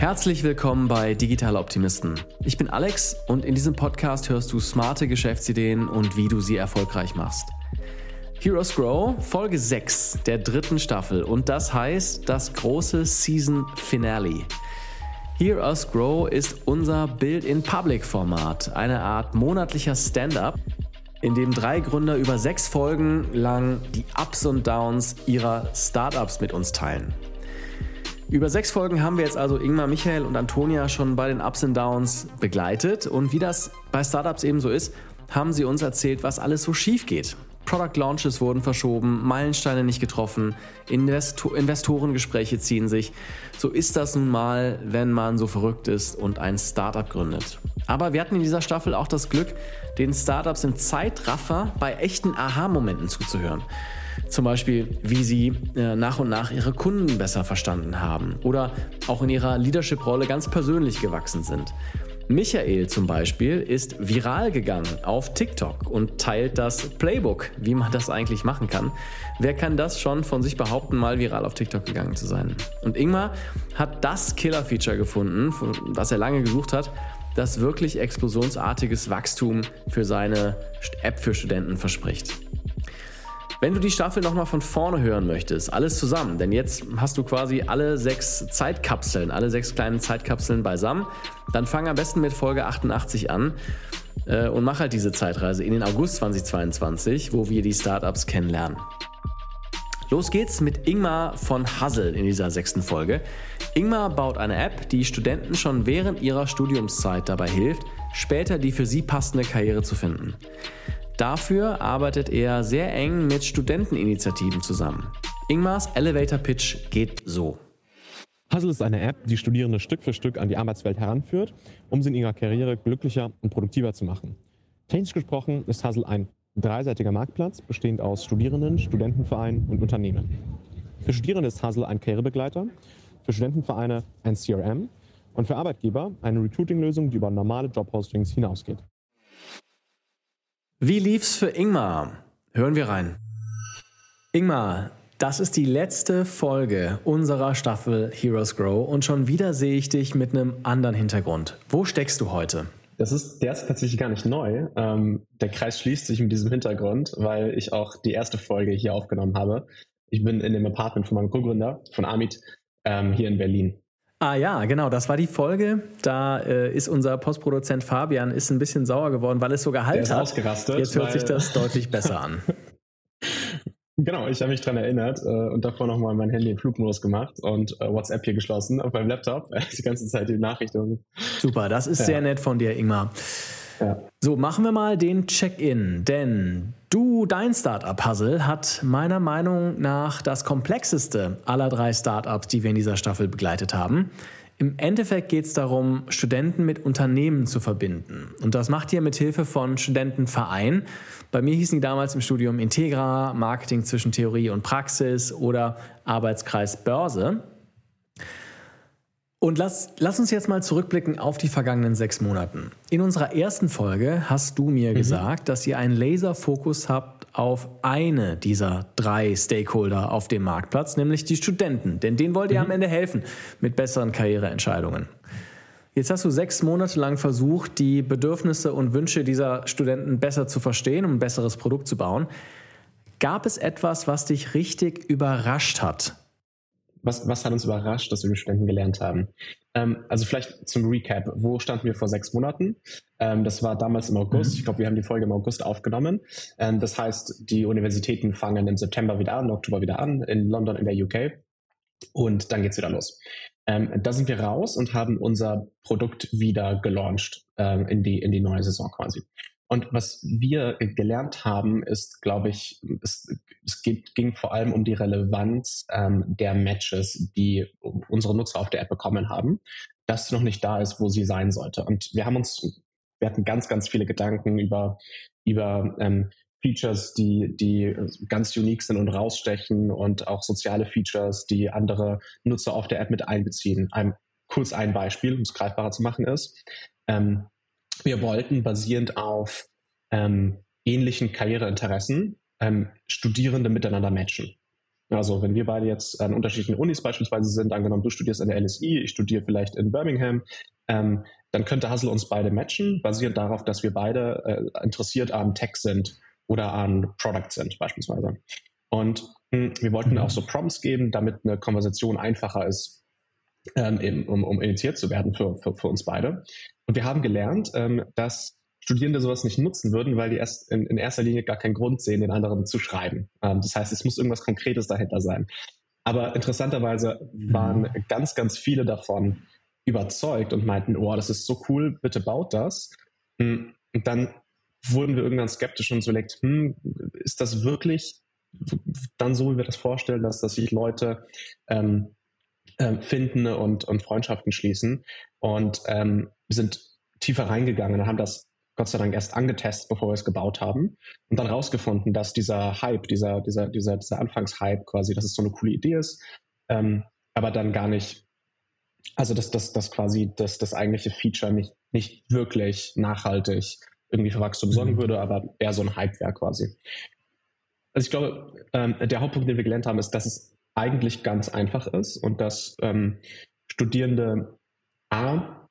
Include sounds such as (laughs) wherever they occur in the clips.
Herzlich willkommen bei Digitale Optimisten. Ich bin Alex und in diesem Podcast hörst du smarte Geschäftsideen und wie du sie erfolgreich machst. Heroes Grow, Folge 6 der dritten Staffel und das heißt das große Season Finale. Hear Us Grow ist unser Build-in-Public-Format, eine Art monatlicher Stand-up, in dem drei Gründer über sechs Folgen lang die Ups und Downs ihrer Startups mit uns teilen. Über sechs Folgen haben wir jetzt also Ingmar, Michael und Antonia schon bei den Ups und Downs begleitet. Und wie das bei Startups eben so ist, haben sie uns erzählt, was alles so schief geht. Product Launches wurden verschoben, Meilensteine nicht getroffen, Investo Investorengespräche ziehen sich. So ist das nun mal, wenn man so verrückt ist und ein Startup gründet. Aber wir hatten in dieser Staffel auch das Glück, den Startups im Zeitraffer bei echten Aha-Momenten zuzuhören. Zum Beispiel, wie sie äh, nach und nach ihre Kunden besser verstanden haben oder auch in ihrer Leadership-Rolle ganz persönlich gewachsen sind. Michael zum Beispiel ist viral gegangen auf TikTok und teilt das Playbook, wie man das eigentlich machen kann. Wer kann das schon von sich behaupten, mal viral auf TikTok gegangen zu sein? Und Ingmar hat das Killer-Feature gefunden, das er lange gesucht hat, das wirklich explosionsartiges Wachstum für seine App für Studenten verspricht. Wenn du die Staffel nochmal von vorne hören möchtest, alles zusammen, denn jetzt hast du quasi alle sechs Zeitkapseln, alle sechs kleinen Zeitkapseln beisammen, dann fang am besten mit Folge 88 an äh, und mach halt diese Zeitreise in den August 2022, wo wir die Startups kennenlernen. Los geht's mit Ingmar von Hassel in dieser sechsten Folge. Ingmar baut eine App, die Studenten schon während ihrer Studiumszeit dabei hilft, später die für sie passende Karriere zu finden. Dafür arbeitet er sehr eng mit Studenteninitiativen zusammen. Ingmars Elevator Pitch geht so. Hustle ist eine App, die Studierende Stück für Stück an die Arbeitswelt heranführt, um sie in ihrer Karriere glücklicher und produktiver zu machen. Technisch gesprochen ist Hustle ein dreiseitiger Marktplatz, bestehend aus Studierenden, Studentenvereinen und Unternehmen. Für Studierende ist Hustle ein Karrierebegleiter, für Studentenvereine ein CRM und für Arbeitgeber eine Recruiting-Lösung, die über normale Jobpostings hinausgeht. Wie lief's für Ingmar? Hören wir rein. Ingmar, das ist die letzte Folge unserer Staffel Heroes Grow und schon wieder sehe ich dich mit einem anderen Hintergrund. Wo steckst du heute? Das ist, der ist tatsächlich gar nicht neu. Ähm, der Kreis schließt sich mit diesem Hintergrund, weil ich auch die erste Folge hier aufgenommen habe. Ich bin in dem Apartment von meinem Co-Gründer, von Amit, ähm, hier in Berlin. Ah ja, genau, das war die Folge. Da äh, ist unser Postproduzent Fabian ist ein bisschen sauer geworden, weil es sogar Halt hat. Ausgerastet, Jetzt hört sich das deutlich besser an. (laughs) Genau, ich habe mich daran erinnert äh, und davor nochmal mein Handy in Flugmodus gemacht und äh, WhatsApp hier geschlossen auf meinem Laptop. (laughs) die ganze Zeit die Nachrichten. Super, das ist ja. sehr nett von dir, Ingmar. So, machen wir mal den Check-in, denn du, dein Startup-Puzzle hat meiner Meinung nach das komplexeste aller drei Startups, die wir in dieser Staffel begleitet haben. Im Endeffekt geht es darum, Studenten mit Unternehmen zu verbinden. Und das macht ihr mit Hilfe von Studentenverein. Bei mir hießen die damals im Studium Integra, Marketing zwischen Theorie und Praxis oder Arbeitskreis Börse. Und lass, lass uns jetzt mal zurückblicken auf die vergangenen sechs Monate. In unserer ersten Folge hast du mir mhm. gesagt, dass ihr einen Laserfokus habt auf eine dieser drei Stakeholder auf dem Marktplatz, nämlich die Studenten. Denn denen wollt ihr mhm. am Ende helfen mit besseren Karriereentscheidungen. Jetzt hast du sechs Monate lang versucht, die Bedürfnisse und Wünsche dieser Studenten besser zu verstehen, um ein besseres Produkt zu bauen. Gab es etwas, was dich richtig überrascht hat was, was hat uns überrascht, dass wir mit Studenten gelernt haben? Ähm, also vielleicht zum Recap. Wo standen wir vor sechs Monaten? Ähm, das war damals im August. Mhm. Ich glaube, wir haben die Folge im August aufgenommen. Ähm, das heißt, die Universitäten fangen im September wieder an, im Oktober wieder an, in London, in der UK. Und dann geht's wieder los. Ähm, da sind wir raus und haben unser Produkt wieder gelauncht ähm, in, die, in die neue Saison quasi. Und was wir gelernt haben, ist, glaube ich, es, es geht, ging vor allem um die Relevanz ähm, der Matches, die unsere Nutzer auf der App bekommen haben, dass sie noch nicht da ist, wo sie sein sollte. Und wir haben uns, wir hatten ganz, ganz viele Gedanken über, über ähm, Features, die, die ganz unique sind und rausstechen und auch soziale Features, die andere Nutzer auf der App mit einbeziehen. Ein, kurz ein Beispiel, um es greifbarer zu machen, ist, ähm, wir wollten basierend auf ähm, ähnlichen Karriereinteressen ähm, Studierende miteinander matchen. Also wenn wir beide jetzt an unterschiedlichen Unis beispielsweise sind, angenommen du studierst an der LSI, ich studiere vielleicht in Birmingham, ähm, dann könnte Hustle uns beide matchen, basierend darauf, dass wir beide äh, interessiert an Tech sind oder an Product sind beispielsweise. Und mh, hm, wir wollten auch so Prompts geben, damit eine Konversation einfacher ist, ähm, um, um initiiert zu werden für, für, für uns beide. Und wir haben gelernt, ähm, dass Studierende sowas nicht nutzen würden, weil die erst in, in erster Linie gar keinen Grund sehen, den anderen zu schreiben. Ähm, das heißt, es muss irgendwas Konkretes dahinter sein. Aber interessanterweise waren mhm. ganz, ganz viele davon überzeugt und meinten, oh, das ist so cool, bitte baut das. Hm, und dann wurden wir irgendwann skeptisch und so überlegt, hm, ist das wirklich dann so, wie wir das vorstellen, dass, dass sich Leute ähm, äh, finden und, und Freundschaften schließen und ähm, sind tiefer reingegangen und haben das Gott sei Dank erst angetestet, bevor wir es gebaut haben und dann rausgefunden, dass dieser Hype, dieser, dieser, dieser, dieser Anfangshype quasi, dass es so eine coole Idee ist, ähm, aber dann gar nicht, also dass das, das quasi das, das eigentliche Feature nicht, nicht wirklich nachhaltig irgendwie für Wachstum sorgen mhm. würde, aber eher so ein Hype wäre quasi. Also ich glaube, ähm, der Hauptpunkt, den wir gelernt haben, ist, dass es eigentlich ganz einfach ist und dass ähm, Studierende A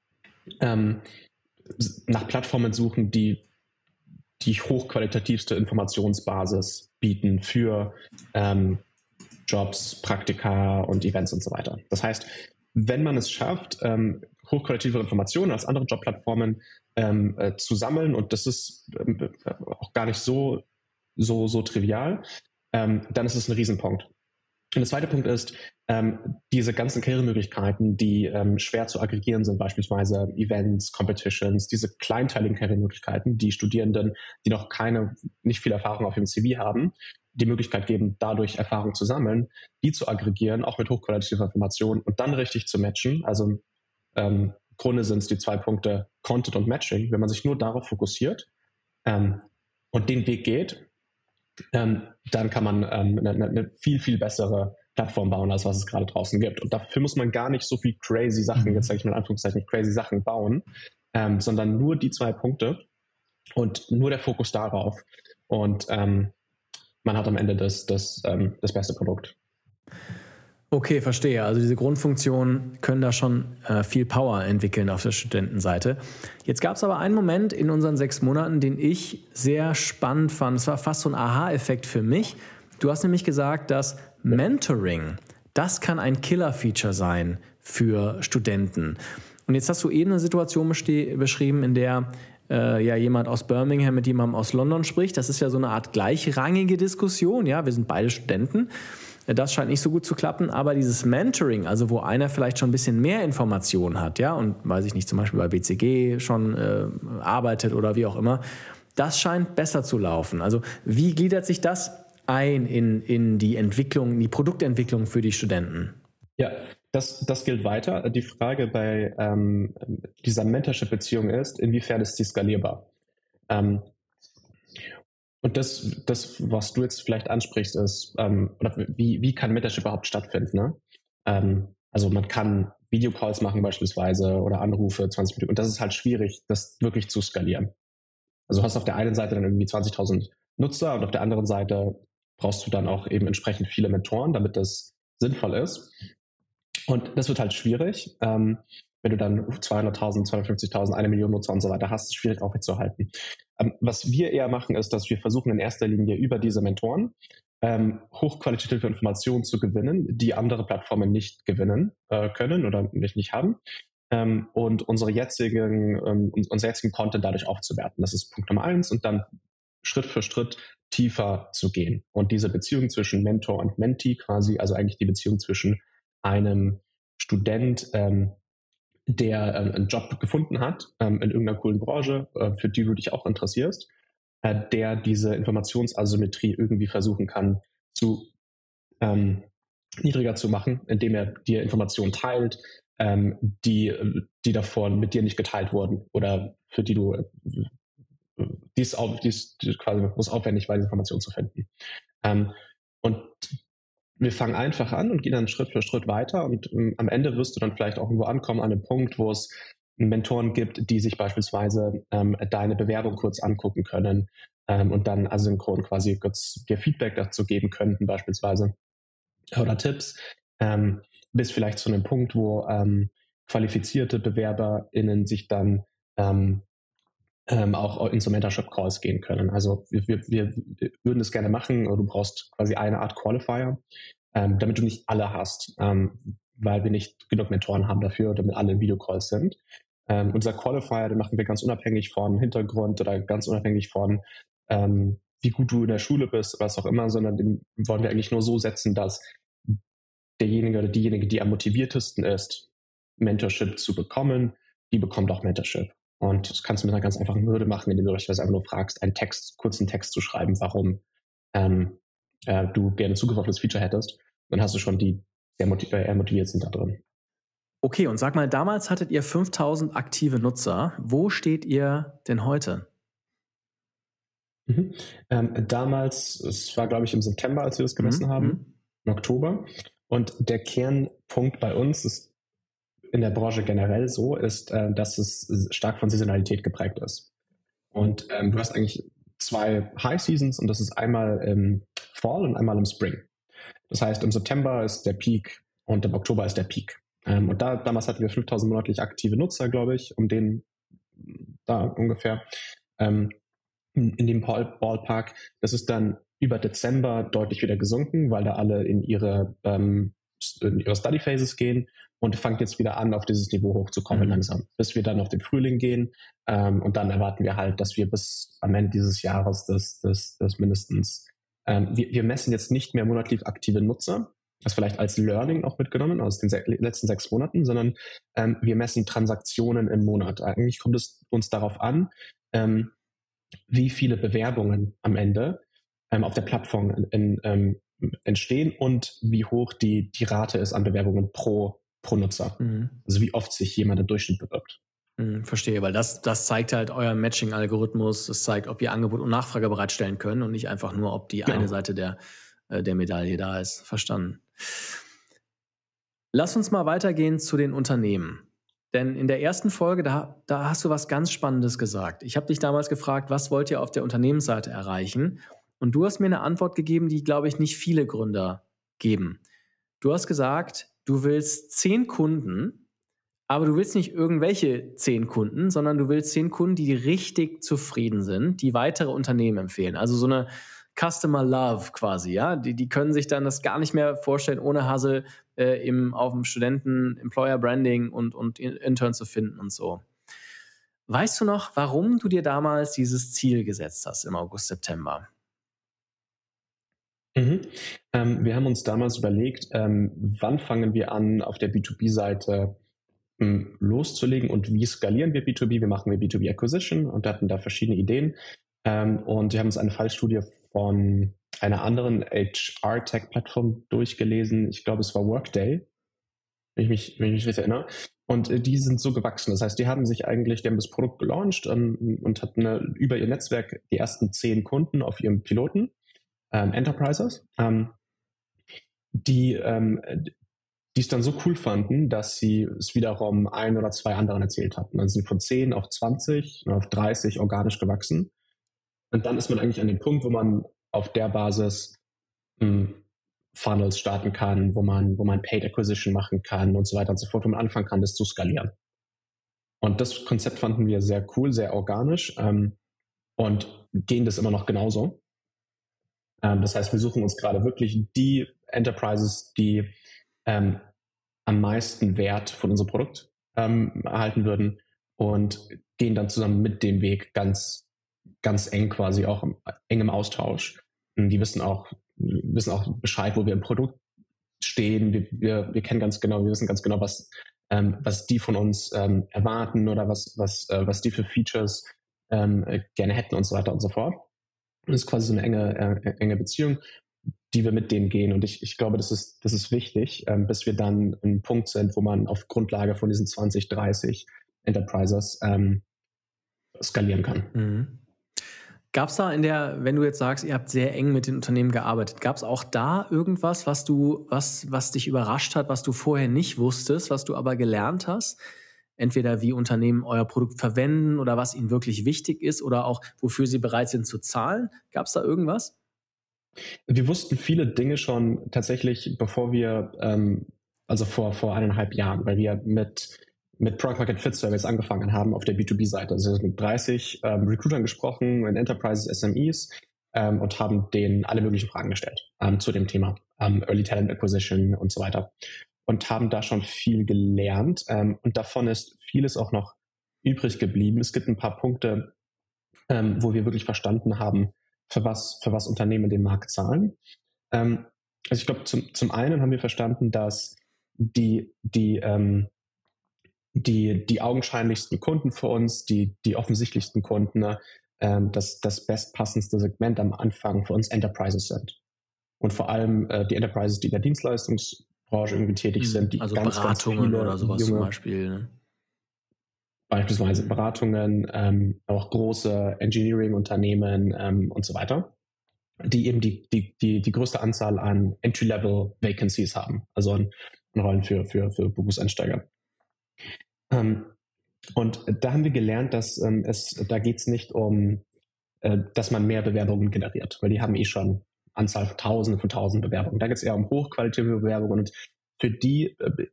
ähm, nach Plattformen suchen, die die hochqualitativste Informationsbasis bieten für ähm, Jobs, Praktika und Events und so weiter. Das heißt, wenn man es schafft, ähm, hochqualitative Informationen als andere Jobplattformen ähm, äh, zu sammeln, und das ist äh, auch gar nicht so, so, so trivial, ähm, dann ist es ein Riesenpunkt. Und der zweite Punkt ist, ähm, diese ganzen Karrieremöglichkeiten, die ähm, schwer zu aggregieren sind, beispielsweise Events, Competitions, diese kleinteiligen Karrieremöglichkeiten, die Studierenden, die noch keine, nicht viel Erfahrung auf ihrem CV haben, die Möglichkeit geben, dadurch Erfahrung zu sammeln, die zu aggregieren, auch mit hochqualitativer Information und dann richtig zu matchen. Also ähm, im Grunde sind es die zwei Punkte Content und Matching. Wenn man sich nur darauf fokussiert ähm, und den Weg geht, ähm, dann kann man ähm, eine, eine, viel, viel bessere Plattform bauen, als was es gerade draußen gibt. Und dafür muss man gar nicht so viel crazy Sachen, mhm. jetzt sage ich mal in Anführungszeichen, crazy Sachen bauen, ähm, sondern nur die zwei Punkte und nur der Fokus darauf. Und ähm, man hat am Ende das, das, ähm, das beste Produkt. Okay, verstehe. Also diese Grundfunktionen können da schon äh, viel Power entwickeln auf der Studentenseite. Jetzt gab es aber einen Moment in unseren sechs Monaten, den ich sehr spannend fand. Es war fast so ein Aha-Effekt für mich. Du hast nämlich gesagt, dass Mentoring, das kann ein Killer-Feature sein für Studenten. Und jetzt hast du eben eine Situation beschrieben, in der äh, ja jemand aus Birmingham mit jemandem aus London spricht. Das ist ja so eine Art gleichrangige Diskussion. Ja, wir sind beide Studenten. Das scheint nicht so gut zu klappen, aber dieses Mentoring, also wo einer vielleicht schon ein bisschen mehr Informationen hat, ja, und weiß ich nicht, zum Beispiel bei BCG schon äh, arbeitet oder wie auch immer, das scheint besser zu laufen. Also wie gliedert sich das ein in, in die Entwicklung, in die Produktentwicklung für die Studenten? Ja, das, das gilt weiter. Die Frage bei ähm, dieser Mentorship-Beziehung ist, inwiefern ist sie skalierbar? Ähm, und das, das, was du jetzt vielleicht ansprichst, ist, ähm, oder wie, wie kann Mentorship überhaupt stattfinden? Ne? Ähm, also man kann Videocalls machen beispielsweise oder Anrufe 20 Minuten. Und das ist halt schwierig, das wirklich zu skalieren. Also du hast auf der einen Seite dann irgendwie 20.000 Nutzer und auf der anderen Seite brauchst du dann auch eben entsprechend viele Mentoren, damit das sinnvoll ist. Und das wird halt schwierig. Ähm, wenn du dann 200.000, 250.000, eine Million Nutzer und so weiter hast, ist es schwierig aufrechtzuerhalten. Ähm, was wir eher machen, ist, dass wir versuchen in erster Linie über diese Mentoren ähm, hochqualitative Informationen zu gewinnen, die andere Plattformen nicht gewinnen äh, können oder nicht, nicht haben. Ähm, und unsere jetzigen, ähm, unser jetzigen Content dadurch aufzuwerten. Das ist Punkt Nummer eins und dann Schritt für Schritt tiefer zu gehen. Und diese Beziehung zwischen Mentor und Mentee quasi, also eigentlich die Beziehung zwischen einem Student, ähm, der ähm, einen Job gefunden hat ähm, in irgendeiner coolen Branche, äh, für die du dich auch interessierst, äh, der diese Informationsasymmetrie irgendwie versuchen kann zu ähm, niedriger zu machen, indem er dir Informationen teilt, ähm, die, die davor mit dir nicht geteilt wurden oder für die du äh, dies, auf, dies quasi muss aufwendig war, diese Informationen zu finden. Ähm, und wir fangen einfach an und gehen dann Schritt für Schritt weiter und ähm, am Ende wirst du dann vielleicht auch irgendwo ankommen an einem Punkt, wo es Mentoren gibt, die sich beispielsweise ähm, deine Bewerbung kurz angucken können ähm, und dann asynchron quasi kurz dir Feedback dazu geben könnten beispielsweise. oder Tipps, ähm, bis vielleicht zu einem Punkt, wo ähm, qualifizierte BewerberInnen sich dann ähm, ähm, auch in so Mentorship-Calls gehen können. Also wir, wir, wir würden das gerne machen, aber du brauchst quasi eine Art Qualifier, ähm, damit du nicht alle hast, ähm, weil wir nicht genug Mentoren haben dafür, damit alle in Videocalls sind. Ähm, unser Qualifier, den machen wir ganz unabhängig von Hintergrund oder ganz unabhängig von ähm, wie gut du in der Schule bist, was auch immer, sondern den wollen wir eigentlich nur so setzen, dass derjenige oder diejenige, die am motiviertesten ist, Mentorship zu bekommen, die bekommt auch Mentorship. Und das kannst du mit einer ganz einfachen Hürde machen, indem du beispielsweise einfach nur fragst, einen Text, kurzen Text zu schreiben, warum ähm, äh, du gerne Zugriff auf das Feature hättest. Dann hast du schon die, die motiv äh, motiviert sind da drin. Okay, und sag mal, damals hattet ihr 5000 aktive Nutzer. Wo steht ihr denn heute? Mhm. Ähm, damals, es war glaube ich im September, als wir das gemessen mhm. haben, mhm. im Oktober. Und der Kernpunkt bei uns ist in der Branche generell so, ist, äh, dass es stark von Saisonalität geprägt ist. Und ähm, du hast eigentlich zwei High Seasons und das ist einmal im Fall und einmal im Spring. Das heißt, im September ist der Peak und im Oktober ist der Peak. Ähm, und da, damals hatten wir 5000 monatlich aktive Nutzer, glaube ich, um den da ungefähr. Ähm, in dem Ballpark. Das ist dann über Dezember deutlich wieder gesunken, weil da alle in ihre, ähm, ihre Study Phases gehen und fangt jetzt wieder an, auf dieses Niveau hochzukommen mhm. langsam, bis wir dann auf den Frühling gehen. Ähm, und dann erwarten wir halt, dass wir bis am Ende dieses Jahres das, das, das mindestens, ähm, wir, wir messen jetzt nicht mehr monatlich aktive Nutzer, das vielleicht als Learning auch mitgenommen aus den se letzten sechs Monaten, sondern ähm, wir messen Transaktionen im Monat. Eigentlich kommt es uns darauf an, ähm, wie viele Bewerbungen am Ende ähm, auf der Plattform in, in, ähm, entstehen und wie hoch die, die Rate ist an Bewerbungen pro, pro Nutzer. Mhm. Also wie oft sich jemand im Durchschnitt bewirbt. Mhm, verstehe, weil das, das zeigt halt euer Matching-Algorithmus. Das zeigt, ob ihr Angebot und Nachfrage bereitstellen können und nicht einfach nur, ob die genau. eine Seite der, äh, der Medaille da ist. Verstanden. Lass uns mal weitergehen zu den Unternehmen. Denn in der ersten Folge, da, da hast du was ganz Spannendes gesagt. Ich habe dich damals gefragt, was wollt ihr auf der Unternehmensseite erreichen? Und du hast mir eine Antwort gegeben, die, glaube ich, nicht viele Gründer geben. Du hast gesagt, du willst zehn Kunden, aber du willst nicht irgendwelche zehn Kunden, sondern du willst zehn Kunden, die richtig zufrieden sind, die weitere Unternehmen empfehlen. Also so eine Customer Love quasi, ja. Die, die können sich dann das gar nicht mehr vorstellen, ohne Hassel äh, im, auf dem Studenten Employer Branding und, und Intern zu finden und so. Weißt du noch, warum du dir damals dieses Ziel gesetzt hast im August, September? Mhm. Ähm, wir haben uns damals überlegt, ähm, wann fangen wir an, auf der B2B-Seite ähm, loszulegen und wie skalieren wir B2B? Wie machen wir B2B Acquisition? Und hatten da verschiedene Ideen. Ähm, und wir haben uns eine Fallstudie von einer anderen HR-Tech-Plattform durchgelesen. Ich glaube, es war Workday, wenn ich mich, wenn ich mich richtig erinnere. Und äh, die sind so gewachsen. Das heißt, die haben sich eigentlich, die haben das Produkt gelauncht ähm, und hatten eine, über ihr Netzwerk die ersten zehn Kunden auf ihrem Piloten, ähm, Enterprises, ähm, die, ähm, die es dann so cool fanden, dass sie es wiederum ein oder zwei anderen erzählt hatten. Dann sind von zehn auf 20, auf 30 organisch gewachsen. Und dann ist man eigentlich an dem Punkt, wo man auf der Basis hm, Funnels starten kann, wo man, wo man Paid Acquisition machen kann und so weiter und so fort, wo man anfangen kann, das zu skalieren. Und das Konzept fanden wir sehr cool, sehr organisch ähm, und gehen das immer noch genauso. Ähm, das heißt, wir suchen uns gerade wirklich die Enterprises, die ähm, am meisten Wert von unserem Produkt ähm, erhalten würden und gehen dann zusammen mit dem Weg ganz ganz eng quasi auch im, eng im Austausch. Die wissen auch, wissen auch Bescheid, wo wir im Produkt stehen. Wir, wir, wir kennen ganz genau, wir wissen ganz genau, was, ähm, was die von uns ähm, erwarten oder was, was, äh, was die für Features ähm, gerne hätten und so weiter und so fort. Und das ist quasi so eine enge, äh, enge Beziehung, die wir mit denen gehen. Und ich, ich glaube, das ist, das ist wichtig, ähm, bis wir dann ein Punkt sind, wo man auf Grundlage von diesen 20, 30 Enterprises ähm, skalieren kann. Mhm. Gab es da in der, wenn du jetzt sagst, ihr habt sehr eng mit den Unternehmen gearbeitet, gab es auch da irgendwas, was du, was, was dich überrascht hat, was du vorher nicht wusstest, was du aber gelernt hast? Entweder wie Unternehmen euer Produkt verwenden oder was ihnen wirklich wichtig ist oder auch wofür sie bereit sind zu zahlen. Gab es da irgendwas? Wir wussten viele Dinge schon tatsächlich, bevor wir, ähm, also vor, vor eineinhalb Jahren, weil wir mit, mit Product Market Fit Service angefangen haben auf der B2B-Seite. Also mit 30 ähm, Recruitern gesprochen, in Enterprises, SMEs ähm, und haben denen alle möglichen Fragen gestellt ähm, zu dem Thema ähm, Early Talent Acquisition und so weiter. Und haben da schon viel gelernt. Ähm, und davon ist vieles auch noch übrig geblieben. Es gibt ein paar Punkte, ähm, wo wir wirklich verstanden haben, für was, für was Unternehmen den Markt zahlen. Ähm, also ich glaube, zum, zum einen haben wir verstanden, dass die, die, ähm, die, die augenscheinlichsten Kunden für uns, die, die offensichtlichsten Kunden, ne, ähm, das, das bestpassendste Segment am Anfang für uns Enterprises sind. Und vor allem äh, die Enterprises, die in der Dienstleistungsbranche irgendwie tätig hm, sind, die also ganz, Beratungen ganz oder sowas junge, zum Beispiel. Ne? beispielsweise. Beratungen, ähm, auch große Engineering-Unternehmen ähm, und so weiter, die eben die, die, die, die größte Anzahl an Entry-Level-Vacancies haben, also an, an Rollen für, für, für Berufseinsteiger. Ähm, und da haben wir gelernt, dass ähm, es, da geht es nicht um, äh, dass man mehr Bewerbungen generiert, weil die haben eh schon Anzahl von Tausenden von Tausenden Bewerbungen. Da geht es eher um hochqualitative Bewerbungen und für die äh,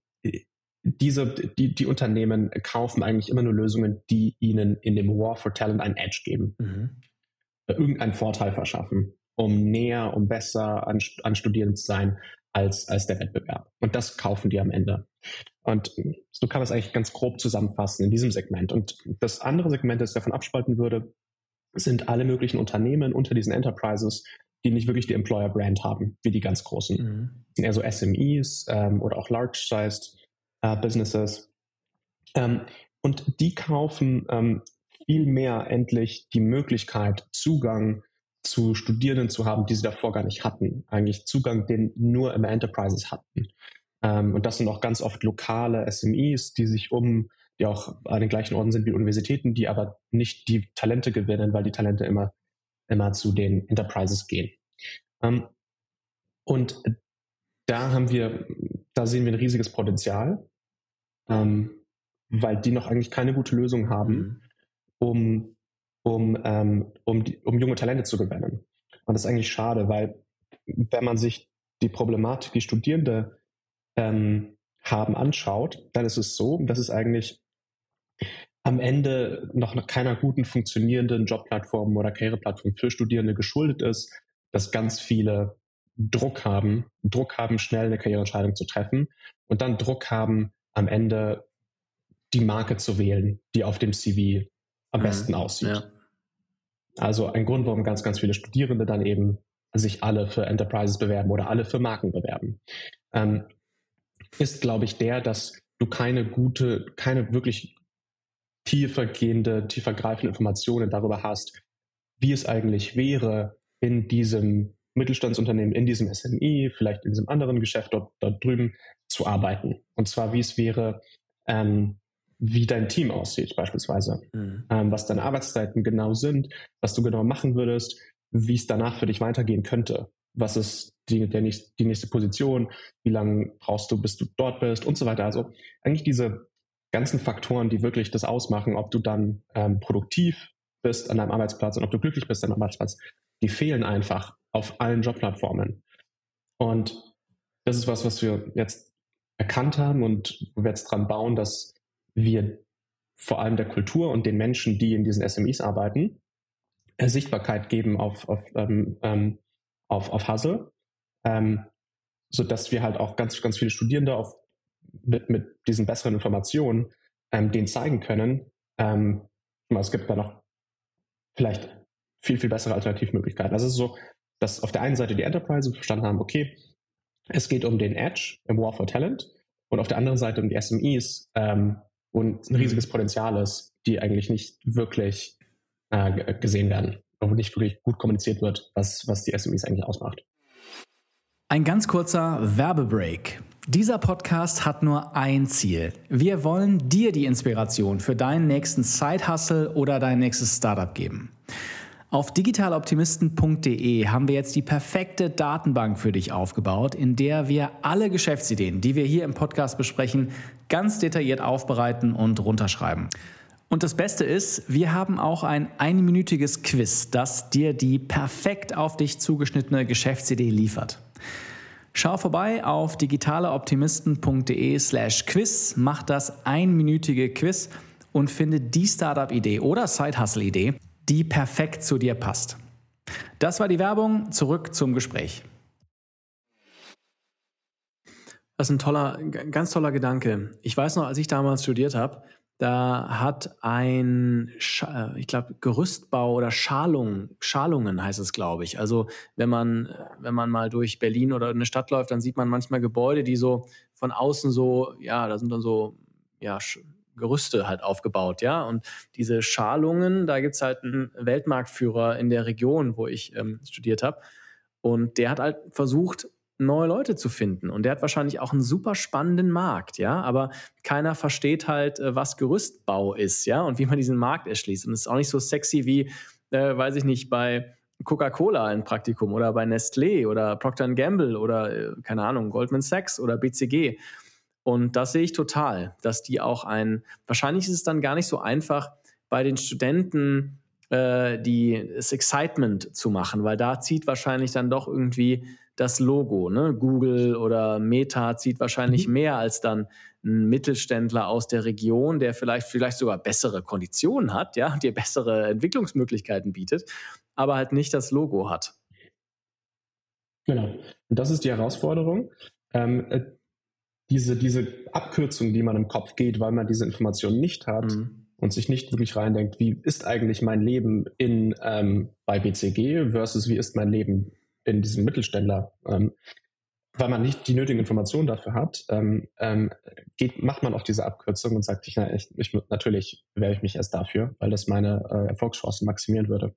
diese, die, die Unternehmen kaufen eigentlich immer nur Lösungen, die ihnen in dem War for Talent ein Edge geben, Mhm. irgendeinen Vorteil verschaffen, um näher, um besser an, an Studierenden zu sein als, als der Wettbewerb. Und das kaufen die am Ende. Und so kann man es eigentlich ganz grob zusammenfassen in diesem Segment. Und das andere Segment, das ich davon abspalten würde, sind alle möglichen Unternehmen unter diesen Enterprises, die nicht wirklich die Employer-Brand haben, wie die ganz großen. Mhm. sind eher so SMEs ähm, oder auch large-sized äh, Businesses. Ähm, und die kaufen ähm, viel mehr endlich die Möglichkeit, Zugang zu Studierenden zu haben, die sie davor gar nicht hatten. Eigentlich Zugang, den nur immer Enterprises hatten. Ähm, und das sind auch ganz oft lokale SMEs, die sich um, die auch an den gleichen Orten sind wie Universitäten, die aber nicht die Talente gewinnen, weil die Talente immer, immer zu den Enterprises gehen. Ähm, und da haben wir, da sehen wir ein riesiges Potenzial, ähm, weil die noch eigentlich keine gute Lösung haben, Mhm. um, um, ähm, um, die, um junge Talente zu gewinnen. Und das ist eigentlich schade, weil wenn man sich die Problematik, die Studierende ähm, haben, anschaut, dann ist es so, dass es eigentlich am Ende noch keiner guten funktionierenden Jobplattform oder Karriereplattform für Studierende geschuldet ist, dass ganz viele Druck haben, Druck haben, schnell eine Karriereentscheidung zu treffen und dann Druck haben, am Ende die Marke zu wählen, die auf dem CV am Mhm. besten aussieht. Ja. Also ein Grund, warum ganz, ganz viele Studierende dann eben sich alle für Enterprises bewerben oder alle für Marken bewerben, ähm, ist, glaube ich, der, dass du keine gute, keine wirklich tiefergehende, tiefergreifende Informationen darüber hast, wie es eigentlich wäre, in diesem Mittelstandsunternehmen, in diesem SMI, vielleicht in diesem anderen Geschäft dort, dort drüben zu arbeiten. Und zwar, wie es wäre, ähm, wie dein Team aussieht, beispielsweise Mhm. ähm, was deine Arbeitszeiten genau sind, was du genau machen würdest, wie es danach für dich weitergehen könnte. Was ist die, der nächste, die nächste Position, wie lange brauchst du, bis du dort bist und so weiter. Also eigentlich diese ganzen Faktoren, die wirklich das ausmachen, ob du dann ähm, produktiv bist an deinem Arbeitsplatz und ob du glücklich bist an deinem Arbeitsplatz, die fehlen einfach auf allen Jobplattformen. Und das ist was, was wir jetzt erkannt haben und wir jetzt dran bauen, dass wir vor allem der Kultur und den Menschen, die in diesen SMEs arbeiten, äh, Sichtbarkeit geben auf, auf, ähm, ähm, auf, auf Hustle, ähm, sodass wir halt auch ganz, ganz viele Studierende auf, mit, mit diesen besseren Informationen ähm, denen zeigen können, ähm, es gibt da noch vielleicht viel, viel bessere Alternativmöglichkeiten. Also es ist so, dass auf der einen Seite die Enterprise verstanden haben, okay, es geht um den Edge im War for Talent und auf der anderen Seite um die SMEs ähm, und ein Mhm. riesiges Potenzial ist, die eigentlich nicht wirklich äh, gesehen werden, wo nicht wirklich gut kommuniziert wird, was, was die SMEs eigentlich ausmacht. Ein ganz kurzer Werbebreak. Dieser Podcast hat nur ein Ziel. Wir wollen dir die Inspiration für deinen nächsten Side-Hustle oder dein nächstes Startup geben. Auf digitaloptimisten.de haben wir jetzt die perfekte Datenbank für dich aufgebaut, in der wir alle Geschäftsideen, die wir hier im Podcast besprechen, ganz detailliert aufbereiten und runterschreiben. Und das Beste ist, wir haben auch ein einminütiges Quiz, das dir die perfekt auf dich zugeschnittene Geschäftsidee liefert. Schau vorbei auf digitaleoptimisten.de slash quiz, mach das einminütige Quiz und finde die Startup-Idee oder Side-Hustle-Idee, die perfekt zu dir passt. Das war die Werbung. Zurück zum Gespräch. Das ist ein toller, ganz toller Gedanke. Ich weiß noch, als ich damals studiert habe, da hat ein, äh, ich glaube, Gerüstbau oder Schalung, Schalungen heißt es, glaube ich. Also wenn man, wenn man mal durch Berlin oder eine Stadt läuft, dann sieht man manchmal Gebäude, die so von außen so, ja, da sind dann so, ja, Gerüste halt aufgebaut, ja. Und diese Schalungen, da gibt es halt einen Weltmarktführer in der Region, wo ich ähm, studiert habe. Und der hat halt versucht, neue Leute zu finden. Und der hat wahrscheinlich auch einen super spannenden Markt, ja. Aber keiner versteht halt, äh, was Gerüstbau ist, ja, und wie man diesen Markt erschließt. Und es ist auch nicht so sexy wie, äh, weiß ich nicht, bei Coca-Cola ein Praktikum oder bei Nestlé oder Procter Gamble oder, äh, keine Ahnung, Goldman Sachs oder BCG. Und das sehe ich total, dass die auch ein, wahrscheinlich ist es dann gar nicht so einfach, bei den Studenten äh, die, das Excitement zu machen, weil da zieht wahrscheinlich dann doch irgendwie das Logo. Ne? Google oder Meta zieht wahrscheinlich mhm. mehr als dann ein Mittelständler aus der Region, der vielleicht, vielleicht sogar bessere Konditionen hat, ja, dir bessere Entwicklungsmöglichkeiten bietet, aber halt nicht das Logo hat. Genau. Und das ist die Herausforderung. Ähm, äh, diese, diese Abkürzung, die man im Kopf geht, weil man diese Information nicht hat mhm. und sich nicht wirklich reindenkt, wie ist eigentlich mein Leben in, ähm, bei BCG versus wie ist mein Leben in diesem Mittelständler, ähm, weil man nicht die nötigen Informationen dafür hat, ähm, ähm, geht, macht man auf diese Abkürzung und sagt, ich, na, ich, ich, natürlich wäre ich mich erst dafür, weil das meine äh, Erfolgschancen maximieren würde.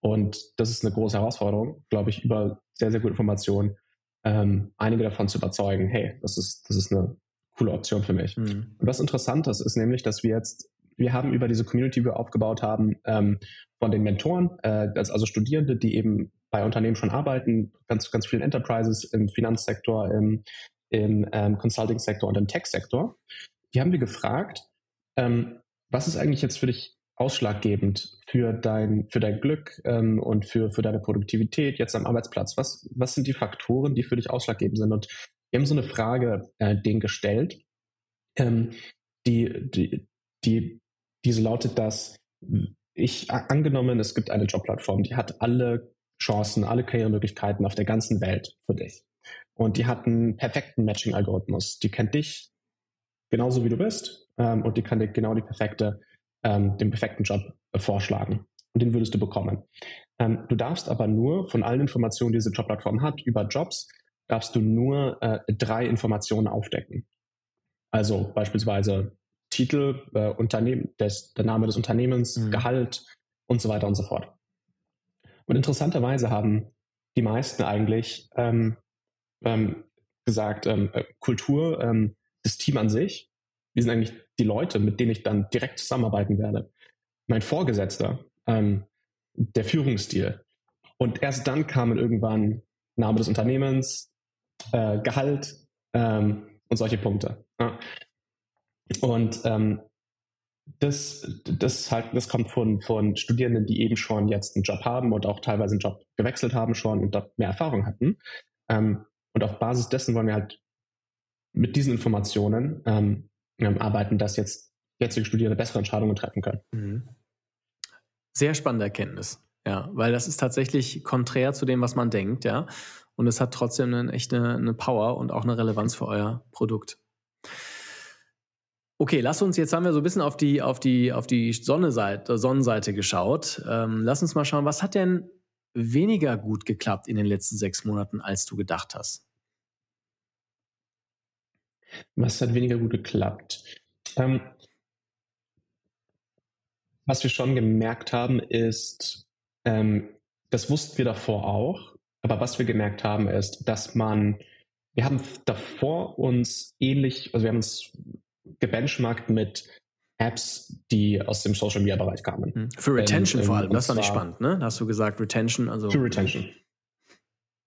Und das ist eine große Herausforderung, glaube ich, über sehr, sehr gute Informationen ähm, einige davon zu überzeugen, hey, das ist, das ist eine coole Option für mich. Mhm. Und was interessant ist, ist nämlich, dass wir jetzt, wir haben über diese Community, die wir aufgebaut haben, ähm, von den Mentoren, äh, also Studierende, die eben bei Unternehmen schon arbeiten, ganz, ganz vielen Enterprises im Finanzsektor, im, im ähm, Consulting-Sektor und im Tech-Sektor. Die haben wir gefragt, ähm, was ist eigentlich jetzt für dich ausschlaggebend für dein, für dein Glück ähm, und für, für deine Produktivität jetzt am Arbeitsplatz? Was, was sind die Faktoren, die für dich ausschlaggebend sind? Und wir haben so eine Frage äh, denen gestellt, ähm, die, die, die, diese lautet, dass ich angenommen, es gibt eine Jobplattform, die hat alle Chancen, alle Karrieremöglichkeiten auf der ganzen Welt für dich. Und die hat einen perfekten Matching-Algorithmus. Die kennt dich genauso wie du bist ähm, und die kann dir genau die perfekte, ähm, den perfekten Job äh, vorschlagen. Und den würdest du bekommen. Ähm, du darfst aber nur von allen Informationen, die diese Jobplattform hat, über Jobs, darfst du nur äh, drei Informationen aufdecken. Also beispielsweise Titel, äh, Unternehmen, des, der Name des Unternehmens, mhm. Gehalt und so weiter und so fort. Und interessanterweise haben die meisten eigentlich ähm, ähm, gesagt, ähm, äh, Kultur, ähm, das Team an sich, die sind eigentlich die Leute, mit denen ich dann direkt zusammenarbeiten werde. Mein Vorgesetzter, ähm, der Führungsstil. Und erst dann kamen irgendwann Name des Unternehmens, äh, Gehalt ähm, und solche Punkte. Ja. Und ähm, das, das, halt, das kommt von, von Studierenden, die eben schon jetzt einen Job haben und auch teilweise einen Job gewechselt haben schon und dort mehr Erfahrung hatten. Ähm, und auf Basis dessen wollen wir halt mit diesen Informationen ähm, arbeiten, dass jetzt jetzige Studierende bessere Entscheidungen treffen können. Mhm. Sehr spannende Erkenntnis, ja, weil das ist tatsächlich konträr zu dem, was man denkt, ja. Und es hat trotzdem eine, echt eine, eine Power und auch eine Relevanz für euer Produkt. Okay, lass uns, jetzt haben wir so ein bisschen auf die, auf die, auf die Sonnenseite, Sonnenseite geschaut. Ähm, lass uns mal schauen, was hat denn weniger gut geklappt in den letzten sechs Monaten, als du gedacht hast? Was hat weniger gut geklappt? Ähm, was wir schon gemerkt haben, ist, ähm, das wussten wir davor auch, aber was wir gemerkt haben, ist, dass man, wir haben davor uns ähnlich, also wir haben uns gebenchmarkt mit Apps, die aus dem Social Media Bereich kamen. Hm. Für Retention ähm, vor allem, das fand ich spannend, ne? Da hast du gesagt, Retention, also. Für Retention.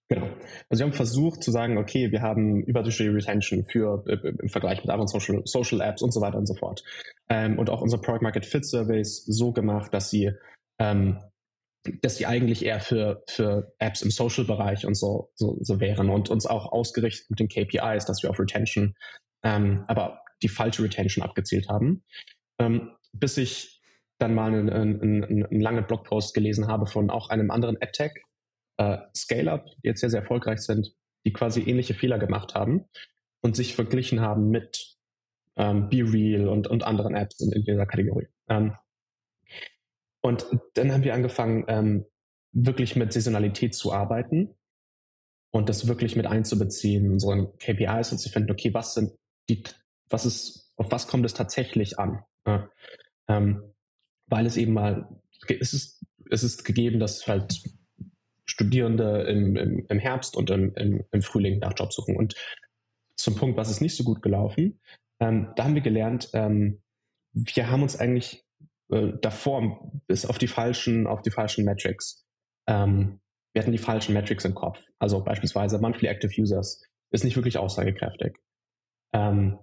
Genau. Also wir haben versucht zu sagen, okay, wir haben überdurchschnittliche Retention für äh, im Vergleich mit anderen Social, Social Apps und so weiter und so fort. Ähm, und auch unsere Product Market Fit Surveys so gemacht, dass sie ähm, dass die eigentlich eher für, für Apps im Social-Bereich und so, so, so wären und uns auch ausgerichtet mit den KPIs, dass wir auf Retention, ähm, aber die falsche Retention abgezielt haben. Ähm, bis ich dann mal einen, einen, einen, einen langen Blogpost gelesen habe von auch einem anderen AdTech, äh, Scale-Up, jetzt sehr, sehr erfolgreich sind, die quasi ähnliche Fehler gemacht haben und sich verglichen haben mit ähm, BeReal und, und anderen Apps in, in dieser Kategorie. Ähm, und dann haben wir angefangen, ähm, wirklich mit Saisonalität zu arbeiten und das wirklich mit einzubeziehen, unseren KPIs und zu finden, okay, was sind die, was ist, auf was kommt es tatsächlich an? Ja. Ähm, weil es eben mal, es ist, es ist gegeben, dass halt Studierende im, im, im Herbst und im, im, Frühling nach Job suchen. Und zum Punkt, was ist nicht so gut gelaufen, ähm, da haben wir gelernt, ähm, wir haben uns eigentlich äh, davor bis auf die falschen, auf die falschen Metrics. Ähm, wir hatten die falschen Metrics im Kopf. Also beispielsweise Monthly Active Users ist nicht wirklich aussagekräftig. Ähm,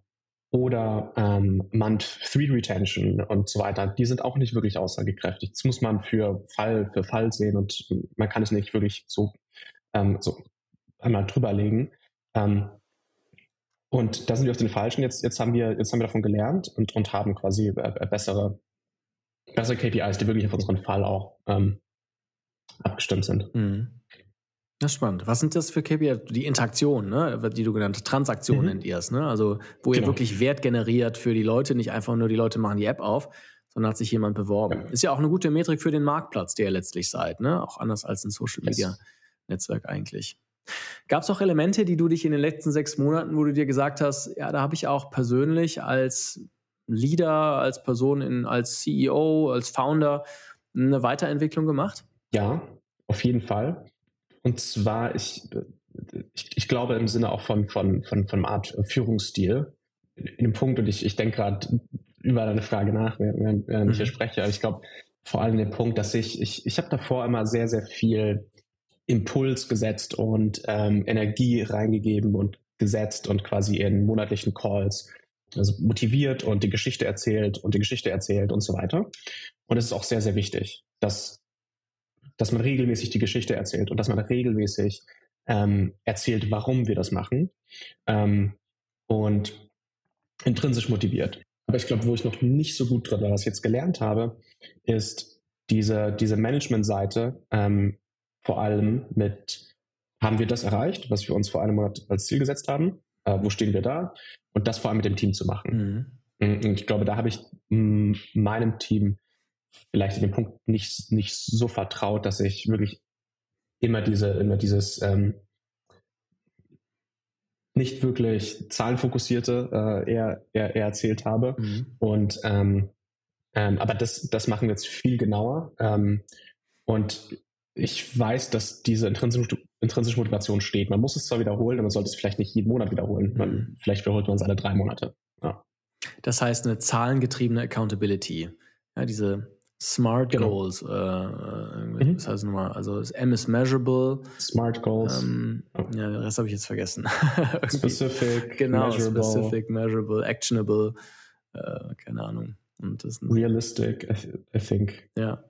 oder ähm, Month 3 Retention und so weiter, die sind auch nicht wirklich aussagekräftig. Das muss man für Fall für Fall sehen und man kann es nicht wirklich so, ähm, so einmal drüberlegen. Ähm, und da sind wir auf den falschen. Jetzt, jetzt haben wir, jetzt haben wir davon gelernt und, und haben quasi äh, bessere bessere KPIs, die wirklich auf unseren Fall auch ähm, abgestimmt sind. Mhm. Das ist spannend. Was sind das für KPIs? Die Interaktion, ne? die du genannt hast, Transaktion mhm. nennt ihr es, ne? Also wo genau. ihr wirklich Wert generiert für die Leute, nicht einfach nur die Leute machen die App auf, sondern hat sich jemand beworben. Ja. Ist ja auch eine gute Metrik für den Marktplatz, der ihr letztlich seid, ne? Auch anders als ein Social Media Netzwerk eigentlich. Gab es auch Elemente, die du dich in den letzten sechs Monaten, wo du dir gesagt hast, ja, da habe ich auch persönlich als Leader, als Person, in, als CEO, als Founder eine Weiterentwicklung gemacht? Ja, auf jeden Fall. Und zwar, ich, ich, ich glaube im Sinne auch von, von, von, von Art Führungsstil. In dem Punkt, und ich, ich denke gerade über deine Frage nach, während, während ich hier mhm. spreche, aber ich glaube vor allem den Punkt, dass ich, ich, ich habe davor immer sehr, sehr viel Impuls gesetzt und ähm, Energie reingegeben und gesetzt und quasi in monatlichen Calls also motiviert und die Geschichte erzählt und die Geschichte erzählt und so weiter. Und es ist auch sehr, sehr wichtig, dass, dass man regelmäßig die Geschichte erzählt und dass man regelmäßig ähm, erzählt, warum wir das machen ähm, und intrinsisch motiviert. Aber ich glaube, wo ich noch nicht so gut drin war, was ich jetzt gelernt habe, ist diese, diese Management-Seite ähm, vor allem mit, haben wir das erreicht, was wir uns vor einem Monat als Ziel gesetzt haben? Äh, wo stehen wir da? Und das vor allem mit dem Team zu machen. Mhm. Und ich glaube, da habe ich meinem Team vielleicht in dem Punkt nicht, nicht so vertraut, dass ich wirklich immer diese, immer dieses ähm, nicht wirklich zahlenfokussierte äh, eher, eher, eher erzählt habe. Mhm. Und ähm, ähm, aber das, das machen wir jetzt viel genauer. Ähm, und ich weiß, dass diese intrinsische, intrinsische Motivation steht. Man muss es zwar wiederholen, aber man sollte es vielleicht nicht jeden Monat wiederholen. Man, mhm. vielleicht wiederholt man es alle drei Monate. Ja. Das heißt, eine zahlengetriebene Accountability. Ja, diese Smart genau. Goals. Äh, äh mhm. Das heißt nochmal, also M ist measurable. Smart Goals. Ähm, oh. Ja, den Rest habe ich jetzt vergessen. (laughs) specific. Genau, measurable. specific, measurable, actionable. Äh, keine Ahnung. Und das Realistic, I, I think. Ja,